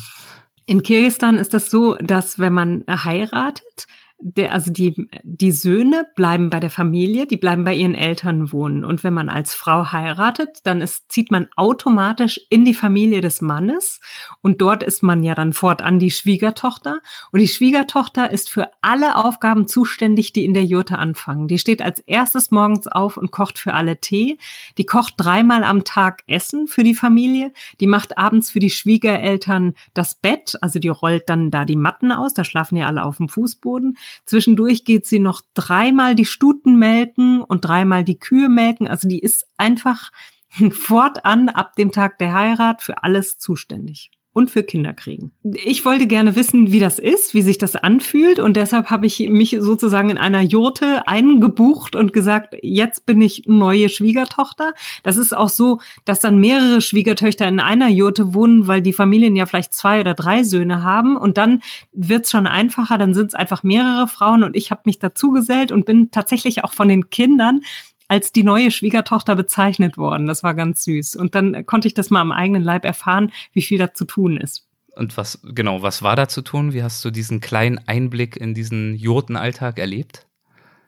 In Kirgistan ist das so, dass wenn man heiratet, der, also die, die Söhne bleiben bei der Familie, die bleiben bei ihren Eltern wohnen. Und wenn man als Frau heiratet, dann ist, zieht man automatisch in die Familie des Mannes. Und dort ist man ja dann fortan die Schwiegertochter. Und die Schwiegertochter ist für alle Aufgaben zuständig, die in der Jurte anfangen. Die steht als erstes morgens auf und kocht für alle Tee. Die kocht dreimal am Tag Essen für die Familie. Die macht abends für die Schwiegereltern das Bett. Also die rollt dann da die Matten aus. Da schlafen ja alle auf dem Fußboden. Zwischendurch geht sie noch dreimal die Stuten melken und dreimal die Kühe melken. Also die ist einfach [LAUGHS] fortan ab dem Tag der Heirat für alles zuständig und für Kinder kriegen. Ich wollte gerne wissen, wie das ist, wie sich das anfühlt und deshalb habe ich mich sozusagen in einer Jurte eingebucht und gesagt, jetzt bin ich neue Schwiegertochter. Das ist auch so, dass dann mehrere Schwiegertöchter in einer Jurte wohnen, weil die Familien ja vielleicht zwei oder drei Söhne haben und dann wird es schon einfacher, dann sind es einfach mehrere Frauen und ich habe mich dazu gesellt und bin tatsächlich auch von den Kindern als die neue Schwiegertochter bezeichnet worden. Das war ganz süß. Und dann konnte ich das mal am eigenen Leib erfahren, wie viel da zu tun ist. Und was, genau, was war da zu tun? Wie hast du diesen kleinen Einblick in diesen Jurtenalltag erlebt?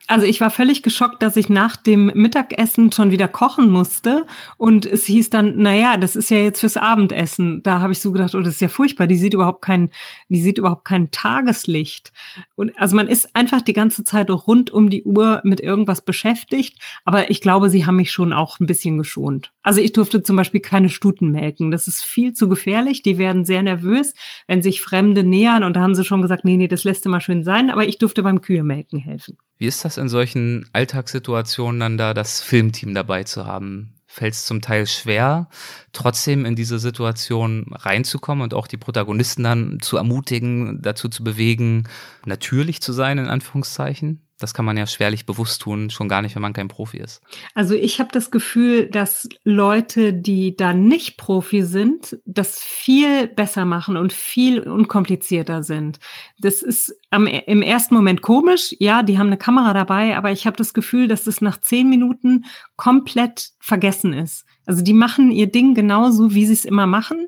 Also ich war völlig geschockt, dass ich nach dem Mittagessen schon wieder kochen musste. Und es hieß dann, naja, das ist ja jetzt fürs Abendessen. Da habe ich so gedacht, oh, das ist ja furchtbar. Die sieht überhaupt kein, die sieht überhaupt kein Tageslicht. Und also man ist einfach die ganze Zeit rund um die Uhr mit irgendwas beschäftigt. Aber ich glaube, sie haben mich schon auch ein bisschen geschont. Also ich durfte zum Beispiel keine Stuten melken. Das ist viel zu gefährlich. Die werden sehr nervös, wenn sich Fremde nähern. Und da haben sie schon gesagt, nee, nee, das lässt mal schön sein. Aber ich durfte beim Kühe melken helfen. Wie ist das in solchen Alltagssituationen dann da, das Filmteam dabei zu haben? Fällt es zum Teil schwer, trotzdem in diese Situation reinzukommen und auch die Protagonisten dann zu ermutigen, dazu zu bewegen, natürlich zu sein, in Anführungszeichen? Das kann man ja schwerlich bewusst tun, schon gar nicht, wenn man kein Profi ist. Also ich habe das Gefühl, dass Leute, die da nicht Profi sind, das viel besser machen und viel unkomplizierter sind. Das ist am, im ersten Moment komisch. Ja, die haben eine Kamera dabei, aber ich habe das Gefühl, dass es nach zehn Minuten komplett vergessen ist. Also die machen ihr Ding genauso, wie sie es immer machen.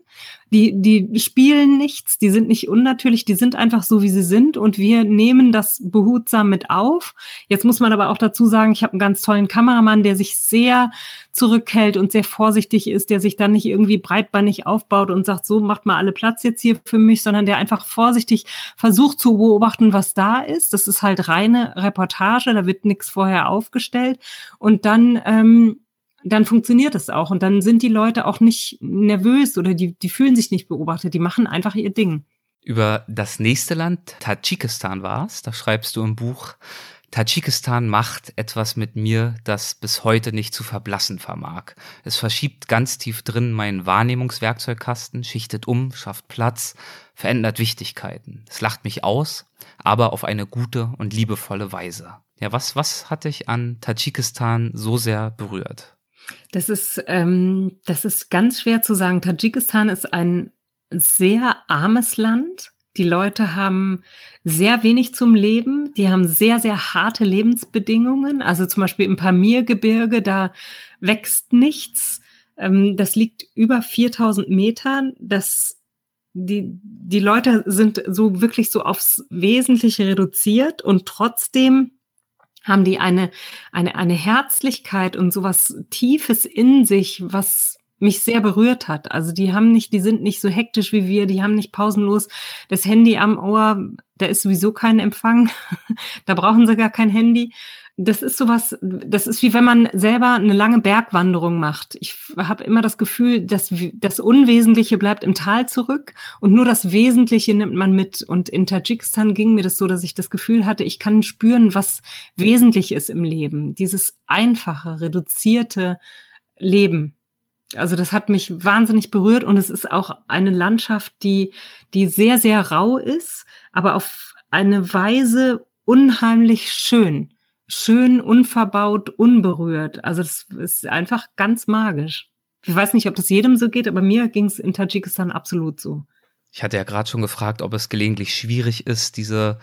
Die, die spielen nichts, die sind nicht unnatürlich, die sind einfach so, wie sie sind und wir nehmen das behutsam mit auf. Jetzt muss man aber auch dazu sagen, ich habe einen ganz tollen Kameramann, der sich sehr zurückhält und sehr vorsichtig ist, der sich dann nicht irgendwie breitbeinig aufbaut und sagt, so macht mal alle Platz jetzt hier für mich, sondern der einfach vorsichtig versucht zu beobachten, was da ist. Das ist halt reine Reportage, da wird nichts vorher aufgestellt und dann ähm, dann funktioniert es auch. Und dann sind die Leute auch nicht nervös oder die, die fühlen sich nicht beobachtet. Die machen einfach ihr Ding. Über das nächste Land, Tadschikistan war es. Da schreibst du im Buch, Tadschikistan macht etwas mit mir, das bis heute nicht zu verblassen vermag. Es verschiebt ganz tief drin meinen Wahrnehmungswerkzeugkasten, schichtet um, schafft Platz, verändert Wichtigkeiten. Es lacht mich aus, aber auf eine gute und liebevolle Weise. Ja, was, was hat dich an Tadschikistan so sehr berührt? Das ist, ähm, das ist ganz schwer zu sagen. Tadschikistan ist ein sehr armes Land. Die Leute haben sehr wenig zum Leben. Die haben sehr, sehr harte Lebensbedingungen. Also zum Beispiel im Pamirgebirge, da wächst nichts. Ähm, das liegt über 4000 Metern. Das, die, die Leute sind so wirklich so aufs Wesentliche reduziert und trotzdem haben die eine, eine, eine Herzlichkeit und sowas Tiefes in sich, was mich sehr berührt hat. Also die haben nicht, die sind nicht so hektisch wie wir, die haben nicht pausenlos das Handy am Ohr, da ist sowieso kein Empfang, [LAUGHS] da brauchen sie gar kein Handy. Das ist sowas, das ist wie wenn man selber eine lange Bergwanderung macht. Ich habe immer das Gefühl, dass das Unwesentliche bleibt im Tal zurück und nur das Wesentliche nimmt man mit. Und in Tadschikistan ging mir das so, dass ich das Gefühl hatte, ich kann spüren, was wesentlich ist im Leben. Dieses einfache, reduzierte Leben also das hat mich wahnsinnig berührt und es ist auch eine Landschaft, die, die sehr, sehr rau ist, aber auf eine Weise unheimlich schön. Schön, unverbaut, unberührt. Also das ist einfach ganz magisch. Ich weiß nicht, ob das jedem so geht, aber mir ging es in Tadschikistan absolut so. Ich hatte ja gerade schon gefragt, ob es gelegentlich schwierig ist, diese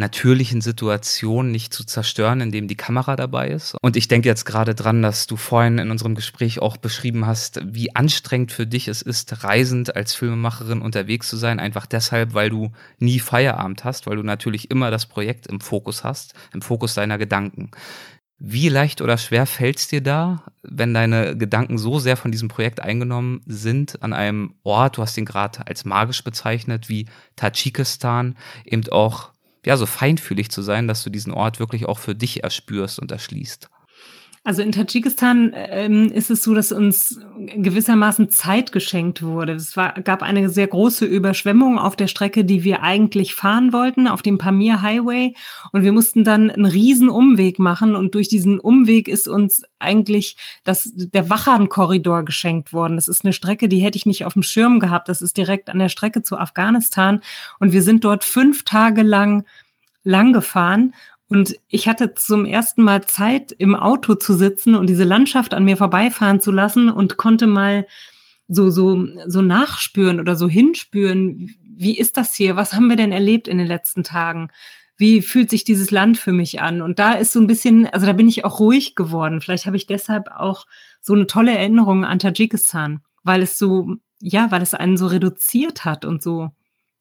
natürlichen Situationen nicht zu zerstören, indem die Kamera dabei ist. Und ich denke jetzt gerade dran, dass du vorhin in unserem Gespräch auch beschrieben hast, wie anstrengend für dich es ist, reisend als Filmemacherin unterwegs zu sein, einfach deshalb, weil du nie Feierabend hast, weil du natürlich immer das Projekt im Fokus hast, im Fokus deiner Gedanken. Wie leicht oder schwer fällt es dir da, wenn deine Gedanken so sehr von diesem Projekt eingenommen sind, an einem Ort, du hast ihn gerade als magisch bezeichnet, wie Tadschikistan, eben auch ja, so feinfühlig zu sein, dass du diesen Ort wirklich auch für dich erspürst und erschließt. Also in Tadschikistan ähm, ist es so, dass uns gewissermaßen Zeit geschenkt wurde. Es war, gab eine sehr große Überschwemmung auf der Strecke, die wir eigentlich fahren wollten, auf dem Pamir Highway. Und wir mussten dann einen riesen Umweg machen. Und durch diesen Umweg ist uns eigentlich das, der Wachan-Korridor geschenkt worden. Das ist eine Strecke, die hätte ich nicht auf dem Schirm gehabt. Das ist direkt an der Strecke zu Afghanistan. Und wir sind dort fünf Tage lang lang gefahren und ich hatte zum ersten Mal Zeit, im Auto zu sitzen und diese Landschaft an mir vorbeifahren zu lassen und konnte mal so, so, so nachspüren oder so hinspüren. Wie ist das hier? Was haben wir denn erlebt in den letzten Tagen? Wie fühlt sich dieses Land für mich an? Und da ist so ein bisschen, also da bin ich auch ruhig geworden. Vielleicht habe ich deshalb auch so eine tolle Erinnerung an Tadschikistan, weil es so, ja, weil es einen so reduziert hat und so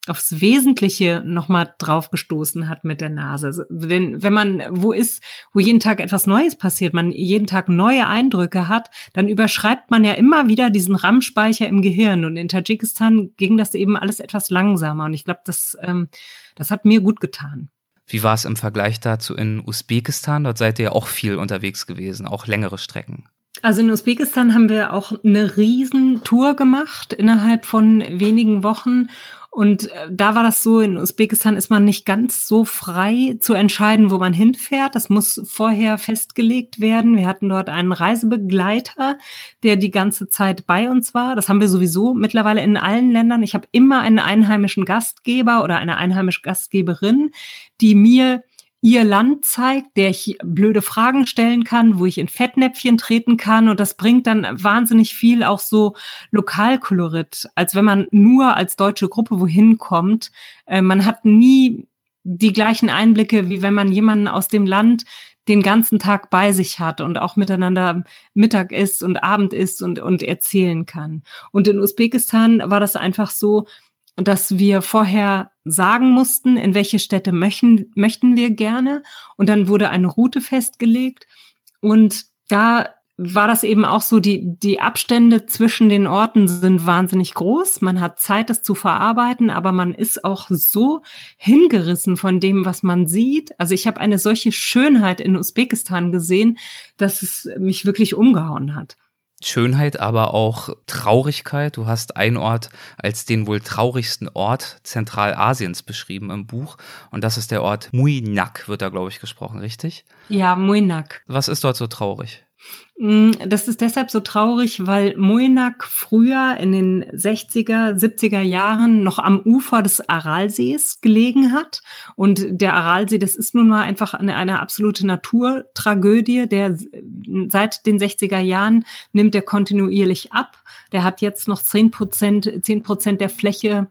aufs Wesentliche nochmal draufgestoßen hat mit der Nase. Also, wenn, wenn man wo ist, wo jeden Tag etwas Neues passiert, man jeden Tag neue Eindrücke hat, dann überschreibt man ja immer wieder diesen RAM-Speicher im Gehirn. Und in Tadschikistan ging das eben alles etwas langsamer. Und ich glaube, das, ähm, das hat mir gut getan. Wie war es im Vergleich dazu in Usbekistan? Dort seid ihr ja auch viel unterwegs gewesen, auch längere Strecken. Also in Usbekistan haben wir auch eine Riesentour gemacht innerhalb von wenigen Wochen und äh, da war das so, in Usbekistan ist man nicht ganz so frei zu entscheiden, wo man hinfährt. Das muss vorher festgelegt werden. Wir hatten dort einen Reisebegleiter, der die ganze Zeit bei uns war. Das haben wir sowieso mittlerweile in allen Ländern. Ich habe immer einen einheimischen Gastgeber oder eine einheimische Gastgeberin, die mir ihr Land zeigt, der ich blöde Fragen stellen kann, wo ich in Fettnäpfchen treten kann. Und das bringt dann wahnsinnig viel auch so Lokalkolorit, als wenn man nur als deutsche Gruppe wohin kommt. Äh, man hat nie die gleichen Einblicke, wie wenn man jemanden aus dem Land den ganzen Tag bei sich hat und auch miteinander Mittag isst und Abend isst und, und erzählen kann. Und in Usbekistan war das einfach so, dass wir vorher sagen mussten, in welche Städte möchten, möchten wir gerne. Und dann wurde eine Route festgelegt. Und da war das eben auch so, die, die Abstände zwischen den Orten sind wahnsinnig groß. Man hat Zeit, das zu verarbeiten, aber man ist auch so hingerissen von dem, was man sieht. Also ich habe eine solche Schönheit in Usbekistan gesehen, dass es mich wirklich umgehauen hat. Schönheit, aber auch Traurigkeit. Du hast einen Ort als den wohl traurigsten Ort Zentralasiens beschrieben im Buch. Und das ist der Ort Muinak, wird da, glaube ich, gesprochen, richtig? Ja, Muinak. Was ist dort so traurig? Mm, das ist deshalb so traurig, weil Muinak früher in den 60er, 70er Jahren noch am Ufer des Aralsees gelegen hat. Und der Aralsee, das ist nun mal einfach eine, eine absolute Naturtragödie. Der seit den 60er Jahren nimmt er kontinuierlich ab. Der hat jetzt noch 10 Prozent, 10 Prozent der Fläche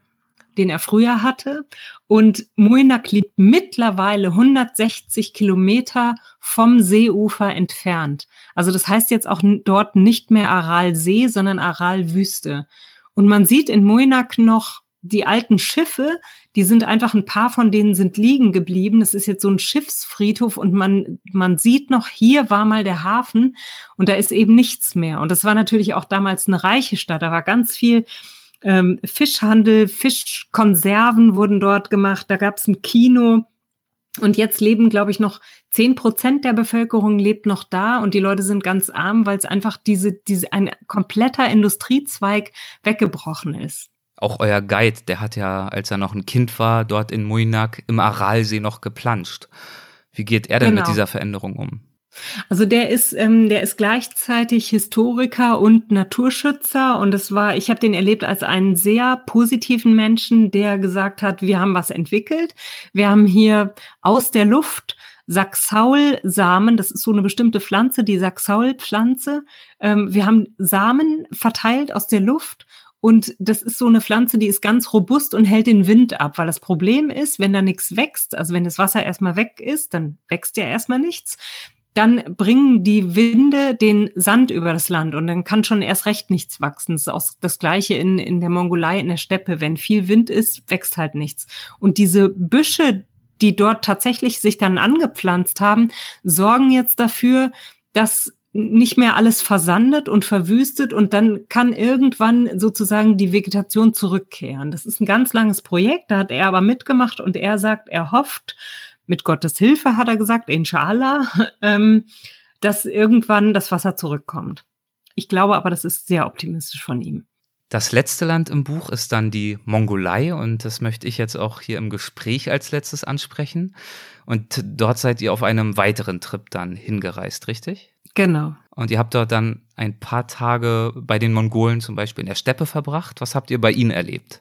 den er früher hatte. Und Muinak liegt mittlerweile 160 Kilometer vom Seeufer entfernt. Also das heißt jetzt auch dort nicht mehr Aralsee, sondern Aralwüste. Und man sieht in Muinak noch die alten Schiffe, die sind einfach ein paar von denen sind liegen geblieben. Das ist jetzt so ein Schiffsfriedhof und man, man sieht noch, hier war mal der Hafen und da ist eben nichts mehr. Und das war natürlich auch damals eine reiche Stadt. Da war ganz viel ähm, Fischhandel, Fischkonserven wurden dort gemacht, da gab es ein Kino. Und jetzt leben, glaube ich, noch zehn Prozent der Bevölkerung lebt noch da und die Leute sind ganz arm, weil es einfach diese, diese, ein kompletter Industriezweig weggebrochen ist. Auch euer Guide, der hat ja, als er noch ein Kind war, dort in Muinak im Aralsee noch geplanscht. Wie geht er denn genau. mit dieser Veränderung um? Also der ist, ähm, der ist gleichzeitig Historiker und Naturschützer und es war, ich habe den erlebt als einen sehr positiven Menschen, der gesagt hat, wir haben was entwickelt. Wir haben hier aus der Luft Saxaul-Samen, das ist so eine bestimmte Pflanze, die Saxaul-Pflanze. Ähm, wir haben Samen verteilt aus der Luft und das ist so eine Pflanze, die ist ganz robust und hält den Wind ab, weil das Problem ist, wenn da nichts wächst, also wenn das Wasser erstmal weg ist, dann wächst ja erstmal nichts dann bringen die Winde den Sand über das Land und dann kann schon erst recht nichts wachsen. Das ist auch das Gleiche in, in der Mongolei, in der Steppe. Wenn viel Wind ist, wächst halt nichts. Und diese Büsche, die dort tatsächlich sich dann angepflanzt haben, sorgen jetzt dafür, dass nicht mehr alles versandet und verwüstet und dann kann irgendwann sozusagen die Vegetation zurückkehren. Das ist ein ganz langes Projekt, da hat er aber mitgemacht und er sagt, er hofft, mit Gottes Hilfe, hat er gesagt, inshallah, [LAUGHS] ähm, dass irgendwann das Wasser zurückkommt. Ich glaube aber, das ist sehr optimistisch von ihm. Das letzte Land im Buch ist dann die Mongolei und das möchte ich jetzt auch hier im Gespräch als letztes ansprechen. Und dort seid ihr auf einem weiteren Trip dann hingereist, richtig? Genau. Und ihr habt dort dann ein paar Tage bei den Mongolen zum Beispiel in der Steppe verbracht. Was habt ihr bei ihnen erlebt?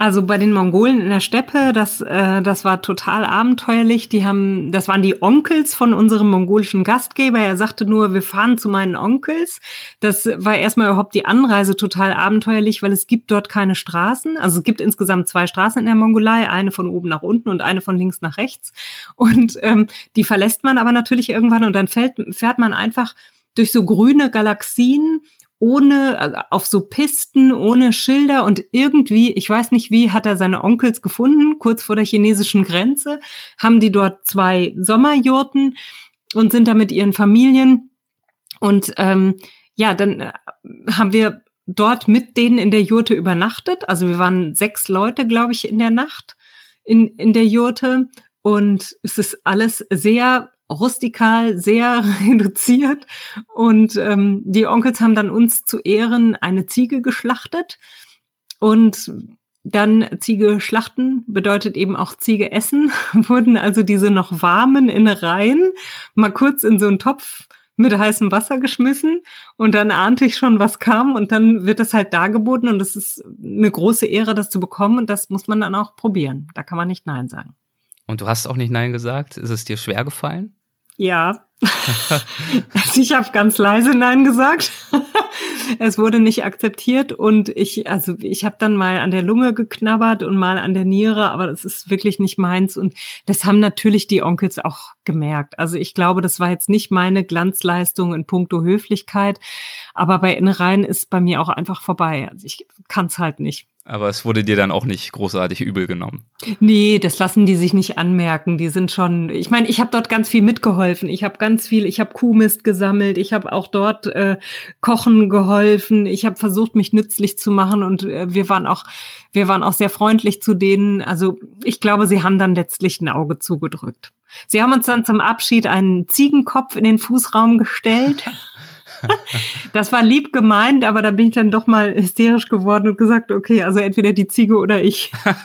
Also bei den Mongolen in der Steppe, das, äh, das war total abenteuerlich. Die haben, das waren die Onkels von unserem mongolischen Gastgeber. Er sagte nur, wir fahren zu meinen Onkels. Das war erstmal überhaupt die Anreise total abenteuerlich, weil es gibt dort keine Straßen. Also es gibt insgesamt zwei Straßen in der Mongolei, eine von oben nach unten und eine von links nach rechts. Und ähm, die verlässt man aber natürlich irgendwann und dann fährt, fährt man einfach durch so grüne Galaxien ohne, also auf so Pisten, ohne Schilder und irgendwie, ich weiß nicht wie, hat er seine Onkels gefunden, kurz vor der chinesischen Grenze, haben die dort zwei Sommerjurten und sind da mit ihren Familien. Und ähm, ja, dann äh, haben wir dort mit denen in der Jurte übernachtet. Also wir waren sechs Leute, glaube ich, in der Nacht in, in der Jurte. Und es ist alles sehr rustikal, sehr [LAUGHS] reduziert. Und ähm, die Onkels haben dann uns zu Ehren eine Ziege geschlachtet. Und dann Ziege schlachten bedeutet eben auch Ziege essen. [LAUGHS] Wurden also diese noch warmen Innereien mal kurz in so einen Topf mit heißem Wasser geschmissen und dann ahnte ich schon, was kam und dann wird das halt dargeboten und es ist eine große Ehre, das zu bekommen und das muss man dann auch probieren. Da kann man nicht Nein sagen. Und du hast auch nicht Nein gesagt? Ist es dir schwer gefallen? Ja. also [LAUGHS] ich habe ganz leise Nein gesagt. es wurde nicht akzeptiert und ich, also ich habe dann mal an der Lunge geknabbert und mal an der Niere, aber das ist wirklich nicht meins. Und das haben natürlich die Onkels auch gemerkt. Also ich glaube, das war jetzt nicht meine Glanzleistung in puncto Höflichkeit, aber bei Innereien ist bei mir auch einfach vorbei. Also ich kann es halt nicht. Aber es wurde dir dann auch nicht großartig übel genommen. Nee, das lassen die sich nicht anmerken. Die sind schon, ich meine, ich habe dort ganz viel mitgeholfen. Ich habe ganz viel, ich habe Kuhmist gesammelt, ich habe auch dort äh, kochen geholfen, ich habe versucht, mich nützlich zu machen und äh, wir waren auch, wir waren auch sehr freundlich zu denen. Also ich glaube, sie haben dann letztlich ein Auge zugedrückt. Sie haben uns dann zum Abschied einen Ziegenkopf in den Fußraum gestellt. [LAUGHS] [LAUGHS] das war lieb gemeint, aber da bin ich dann doch mal hysterisch geworden und gesagt, okay, also entweder die Ziege oder ich. [LAUGHS]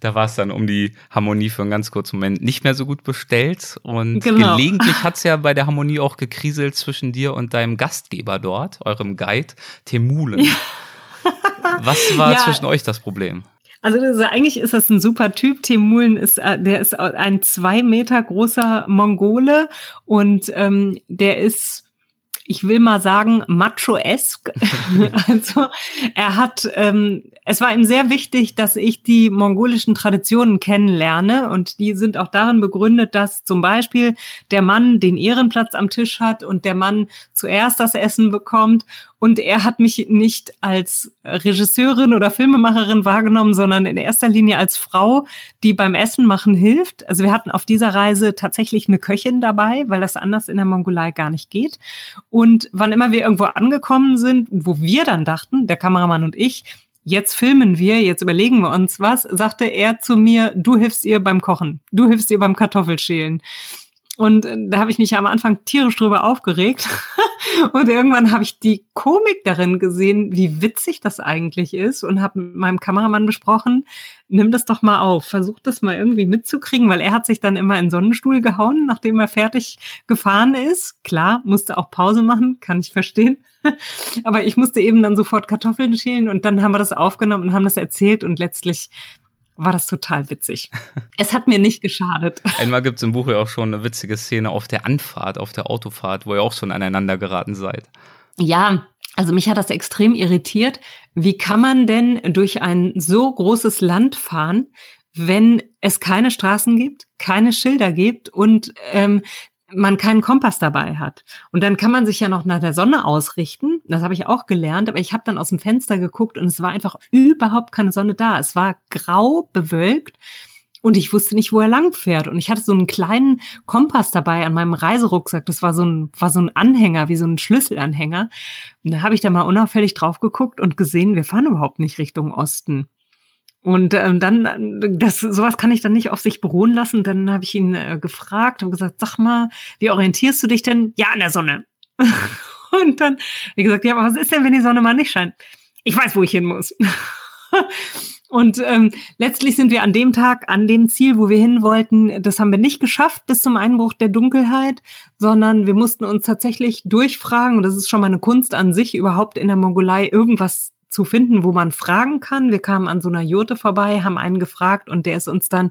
da war es dann um die Harmonie für einen ganz kurzen Moment nicht mehr so gut bestellt. Und genau. gelegentlich [LAUGHS] hat es ja bei der Harmonie auch gekriselt zwischen dir und deinem Gastgeber dort, eurem Guide, Temulen. Was war ja. zwischen euch das Problem? Also ist, eigentlich ist das ein super Typ. Temulen ist, äh, der ist ein zwei Meter großer Mongole und ähm, der ist ich will mal sagen, macho-esque. [LAUGHS] also er hat, ähm, es war ihm sehr wichtig, dass ich die mongolischen Traditionen kennenlerne und die sind auch darin begründet, dass zum Beispiel der Mann den Ehrenplatz am Tisch hat und der Mann zuerst das Essen bekommt und er hat mich nicht als Regisseurin oder Filmemacherin wahrgenommen, sondern in erster Linie als Frau, die beim Essen machen hilft. Also wir hatten auf dieser Reise tatsächlich eine Köchin dabei, weil das anders in der Mongolei gar nicht geht. Und wann immer wir irgendwo angekommen sind, wo wir dann dachten, der Kameramann und ich, jetzt filmen wir, jetzt überlegen wir uns was, sagte er zu mir, du hilfst ihr beim Kochen, du hilfst ihr beim Kartoffelschälen. Und äh, da habe ich mich am Anfang tierisch drüber aufgeregt. [LAUGHS] und irgendwann habe ich die Komik darin gesehen, wie witzig das eigentlich ist und habe mit meinem Kameramann besprochen, nimm das doch mal auf, versuch das mal irgendwie mitzukriegen, weil er hat sich dann immer in Sonnenstuhl gehauen, nachdem er fertig gefahren ist. Klar, musste auch Pause machen, kann ich verstehen. [LAUGHS] Aber ich musste eben dann sofort Kartoffeln schälen und dann haben wir das aufgenommen und haben das erzählt und letztlich war das total witzig. Es hat mir nicht geschadet. [LAUGHS] Einmal gibt es im Buch ja auch schon eine witzige Szene auf der Anfahrt, auf der Autofahrt, wo ihr auch schon aneinander geraten seid. Ja, also mich hat das extrem irritiert. Wie kann man denn durch ein so großes Land fahren, wenn es keine Straßen gibt, keine Schilder gibt und ähm, man keinen Kompass dabei hat. Und dann kann man sich ja noch nach der Sonne ausrichten. Das habe ich auch gelernt, aber ich habe dann aus dem Fenster geguckt und es war einfach überhaupt keine Sonne da. Es war grau bewölkt und ich wusste nicht, wo er lang fährt. Und ich hatte so einen kleinen Kompass dabei an meinem Reiserucksack. Das war so ein, war so ein Anhänger, wie so ein Schlüsselanhänger. Und da habe ich da mal unauffällig drauf geguckt und gesehen, wir fahren überhaupt nicht Richtung Osten. Und ähm, dann, das, sowas kann ich dann nicht auf sich beruhen lassen. Dann habe ich ihn äh, gefragt und gesagt, sag mal, wie orientierst du dich denn? Ja, an der Sonne. [LAUGHS] und dann, wie gesagt, ja, aber was ist denn, wenn die Sonne mal nicht scheint? Ich weiß, wo ich hin muss. [LAUGHS] und ähm, letztlich sind wir an dem Tag, an dem Ziel, wo wir hin wollten, das haben wir nicht geschafft bis zum Einbruch der Dunkelheit, sondern wir mussten uns tatsächlich durchfragen, und das ist schon mal eine Kunst an sich, überhaupt in der Mongolei irgendwas zu finden, wo man fragen kann. Wir kamen an so einer Jurte vorbei, haben einen gefragt und der ist uns dann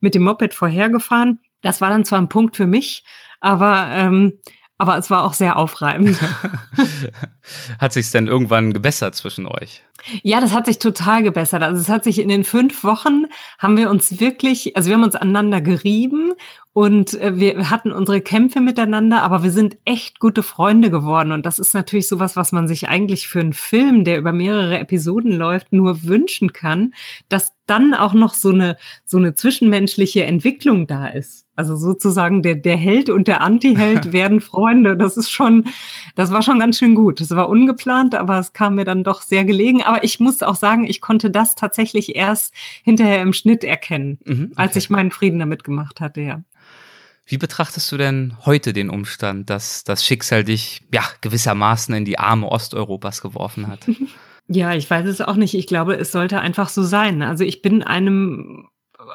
mit dem Moped vorhergefahren. Das war dann zwar ein Punkt für mich, aber ähm, aber es war auch sehr aufreibend. [LAUGHS] [LAUGHS] hat sich denn irgendwann gebessert zwischen euch? Ja, das hat sich total gebessert. Also es hat sich in den fünf Wochen haben wir uns wirklich, also wir haben uns aneinander gerieben und äh, wir hatten unsere Kämpfe miteinander, aber wir sind echt gute Freunde geworden. Und das ist natürlich sowas, was man sich eigentlich für einen Film, der über mehrere Episoden läuft, nur wünschen kann, dass dann auch noch so eine, so eine zwischenmenschliche Entwicklung da ist. Also sozusagen der, der Held und der Anti-Held [LAUGHS] werden Freunde. Das ist schon, das war schon ganz schön gut. Das war ungeplant, aber es kam mir dann doch sehr gelegen. Aber ich muss auch sagen, ich konnte das tatsächlich erst hinterher im Schnitt erkennen, mhm, okay. als ich meinen Frieden damit gemacht hatte, ja. Wie betrachtest du denn heute den Umstand, dass das Schicksal dich ja gewissermaßen in die Arme Osteuropas geworfen hat? [LAUGHS] Ja, ich weiß es auch nicht. Ich glaube, es sollte einfach so sein. Also ich bin einem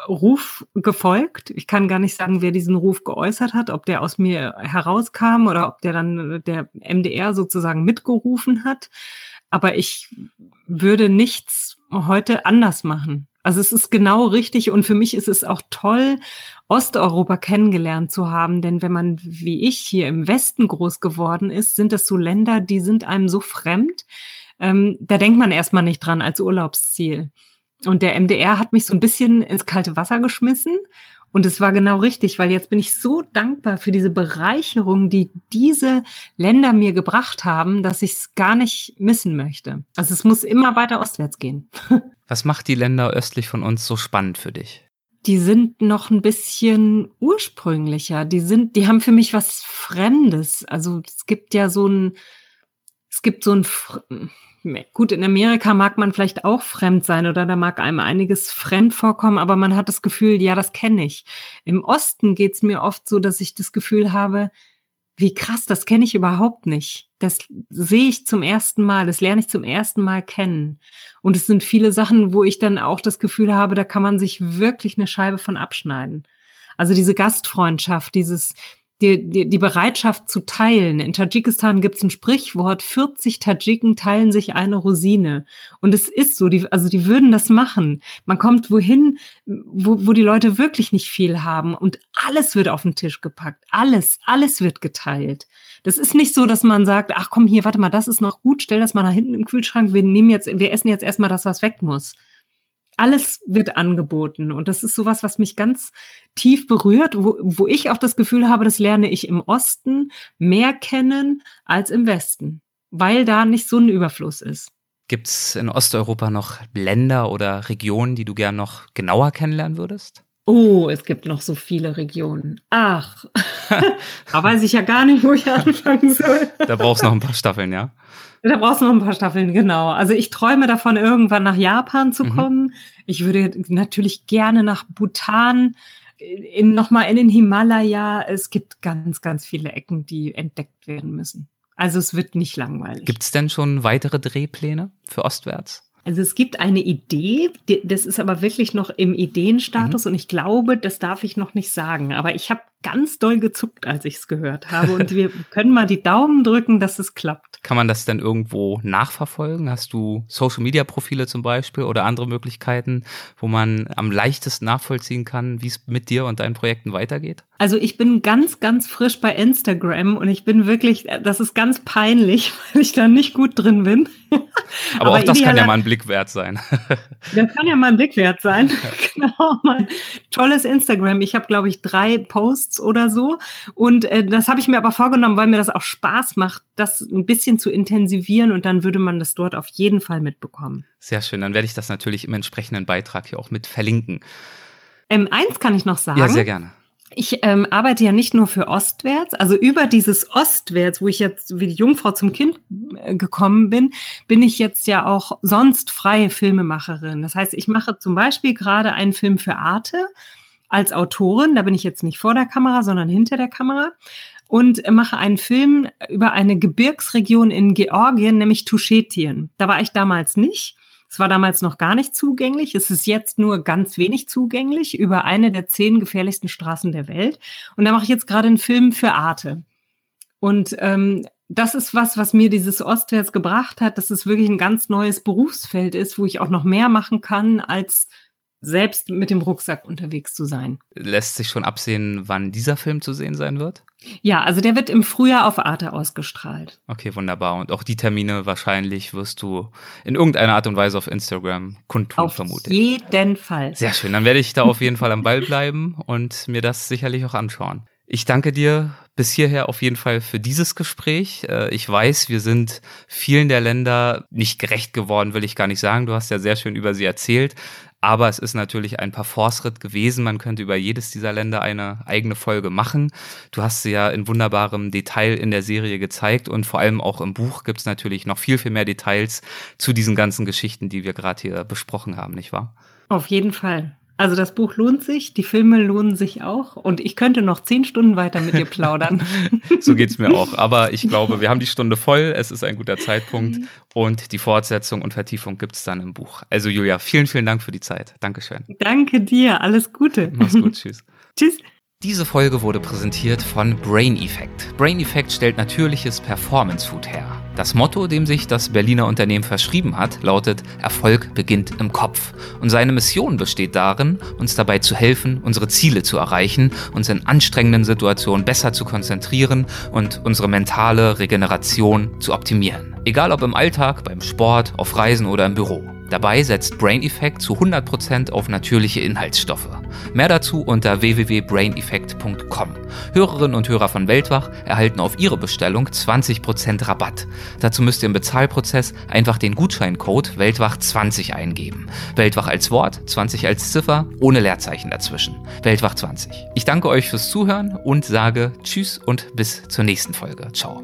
Ruf gefolgt. Ich kann gar nicht sagen, wer diesen Ruf geäußert hat, ob der aus mir herauskam oder ob der dann der MDR sozusagen mitgerufen hat. Aber ich würde nichts heute anders machen. Also es ist genau richtig und für mich ist es auch toll, Osteuropa kennengelernt zu haben, denn wenn man wie ich hier im Westen groß geworden ist, sind das so Länder, die sind einem so fremd. Ähm, da denkt man erstmal nicht dran als Urlaubsziel. Und der MDR hat mich so ein bisschen ins kalte Wasser geschmissen. Und es war genau richtig, weil jetzt bin ich so dankbar für diese Bereicherung, die diese Länder mir gebracht haben, dass ich es gar nicht missen möchte. Also es muss immer weiter ostwärts gehen. [LAUGHS] Was macht die Länder östlich von uns so spannend für dich? Die sind noch ein bisschen ursprünglicher. Die sind, die haben für mich was Fremdes. Also es gibt ja so ein, es gibt so ein, gut, in Amerika mag man vielleicht auch fremd sein oder da mag einem einiges fremd vorkommen, aber man hat das Gefühl, ja, das kenne ich. Im Osten geht es mir oft so, dass ich das Gefühl habe, wie krass, das kenne ich überhaupt nicht. Das sehe ich zum ersten Mal, das lerne ich zum ersten Mal kennen. Und es sind viele Sachen, wo ich dann auch das Gefühl habe, da kann man sich wirklich eine Scheibe von abschneiden. Also diese Gastfreundschaft, dieses, die, die, die Bereitschaft zu teilen. In Tadschikistan gibt es ein Sprichwort, 40 Tadschiken teilen sich eine Rosine. Und es ist so, die, also die würden das machen. Man kommt wohin, wo, wo die Leute wirklich nicht viel haben und alles wird auf den Tisch gepackt. Alles, alles wird geteilt. Das ist nicht so, dass man sagt, ach komm hier, warte mal, das ist noch gut, stell das mal nach hinten im Kühlschrank, wir nehmen jetzt, wir essen jetzt erstmal das, was weg muss alles wird angeboten. Und das ist sowas, was mich ganz tief berührt, wo, wo ich auch das Gefühl habe, das lerne ich im Osten mehr kennen als im Westen, weil da nicht so ein Überfluss ist. Gibt es in Osteuropa noch Länder oder Regionen, die du gern noch genauer kennenlernen würdest? Oh, es gibt noch so viele Regionen. Ach, [LAUGHS] [LAUGHS] da weiß ich ja gar nicht, wo ich [LAUGHS] anfangen soll. da brauchst du noch ein paar Staffeln, ja? Da brauchst du noch ein paar Staffeln, genau. Also ich träume davon, irgendwann nach Japan zu mhm. kommen. Ich würde natürlich gerne nach Bhutan, in, nochmal in den Himalaya. Es gibt ganz, ganz viele Ecken, die entdeckt werden müssen. Also es wird nicht langweilig. Gibt es denn schon weitere Drehpläne für Ostwärts? Also es gibt eine Idee, das ist aber wirklich noch im Ideenstatus mhm. und ich glaube, das darf ich noch nicht sagen. Aber ich habe ganz doll gezuckt, als ich es gehört habe. Und [LAUGHS] wir können mal die Daumen drücken, dass es klappt. Kann man das denn irgendwo nachverfolgen? Hast du Social-Media-Profile zum Beispiel oder andere Möglichkeiten, wo man am leichtesten nachvollziehen kann, wie es mit dir und deinen Projekten weitergeht? Also ich bin ganz, ganz frisch bei Instagram und ich bin wirklich, das ist ganz peinlich, [LAUGHS] weil ich da nicht gut drin bin. Aber, Aber auch [LAUGHS] das kann ja mal ein Blick wert sein. Das kann ja mal ein Blick wert sein. genau, mein tolles Instagram. Ich habe, glaube ich, drei Posts Posts oder so. Und äh, das habe ich mir aber vorgenommen, weil mir das auch Spaß macht, das ein bisschen zu intensivieren und dann würde man das dort auf jeden Fall mitbekommen. Sehr schön, dann werde ich das natürlich im entsprechenden Beitrag hier auch mit verlinken. Ähm, eins kann ich noch sagen. Ja, sehr gerne. Ich ähm, arbeite ja nicht nur für Ostwärts, also über dieses Ostwärts, wo ich jetzt wie die Jungfrau zum Kind äh, gekommen bin, bin ich jetzt ja auch sonst freie Filmemacherin. Das heißt, ich mache zum Beispiel gerade einen Film für Arte als Autorin, da bin ich jetzt nicht vor der Kamera, sondern hinter der Kamera und mache einen Film über eine Gebirgsregion in Georgien, nämlich Tuschetien. Da war ich damals nicht. Es war damals noch gar nicht zugänglich. Es ist jetzt nur ganz wenig zugänglich über eine der zehn gefährlichsten Straßen der Welt. Und da mache ich jetzt gerade einen Film für Arte. Und ähm, das ist was, was mir dieses Ostwärts gebracht hat, dass es wirklich ein ganz neues Berufsfeld ist, wo ich auch noch mehr machen kann, als selbst mit dem Rucksack unterwegs zu sein. Lässt sich schon absehen, wann dieser Film zu sehen sein wird? Ja, also der wird im Frühjahr auf Arte ausgestrahlt. Okay, wunderbar. Und auch die Termine wahrscheinlich wirst du in irgendeiner Art und Weise auf Instagram kundtun, auf vermute ich. Auf jeden Fall. Sehr schön. Dann werde ich da auf jeden Fall am Ball bleiben und mir das sicherlich auch anschauen. Ich danke dir bis hierher auf jeden Fall für dieses Gespräch. Äh, ich weiß, wir sind vielen der Länder nicht gerecht geworden, will ich gar nicht sagen. Du hast ja sehr schön über sie erzählt. Aber es ist natürlich ein Parforce-Ritt gewesen. Man könnte über jedes dieser Länder eine eigene Folge machen. Du hast sie ja in wunderbarem Detail in der Serie gezeigt und vor allem auch im Buch gibt es natürlich noch viel, viel mehr Details zu diesen ganzen Geschichten, die wir gerade hier besprochen haben, nicht wahr? Auf jeden Fall. Also das Buch lohnt sich, die Filme lohnen sich auch und ich könnte noch zehn Stunden weiter mit dir plaudern. [LAUGHS] so geht's mir auch. Aber ich [LAUGHS] glaube, wir haben die Stunde voll. Es ist ein guter Zeitpunkt und die Fortsetzung und Vertiefung gibt's dann im Buch. Also Julia, vielen, vielen Dank für die Zeit. Dankeschön. Danke dir. Alles Gute. Mach's gut. [LAUGHS] Tschüss. Tschüss. Diese Folge wurde präsentiert von Brain Effect. Brain Effect stellt natürliches Performance Food her. Das Motto, dem sich das Berliner Unternehmen verschrieben hat, lautet Erfolg beginnt im Kopf. Und seine Mission besteht darin, uns dabei zu helfen, unsere Ziele zu erreichen, uns in anstrengenden Situationen besser zu konzentrieren und unsere mentale Regeneration zu optimieren. Egal ob im Alltag, beim Sport, auf Reisen oder im Büro. Dabei setzt Brain Effect zu 100% auf natürliche Inhaltsstoffe. Mehr dazu unter www.braineffect.com. Hörerinnen und Hörer von Weltwach erhalten auf ihre Bestellung 20% Rabatt. Dazu müsst ihr im Bezahlprozess einfach den Gutscheincode Weltwach20 eingeben. Weltwach als Wort, 20 als Ziffer, ohne Leerzeichen dazwischen. Weltwach 20. Ich danke euch fürs Zuhören und sage Tschüss und bis zur nächsten Folge. Ciao.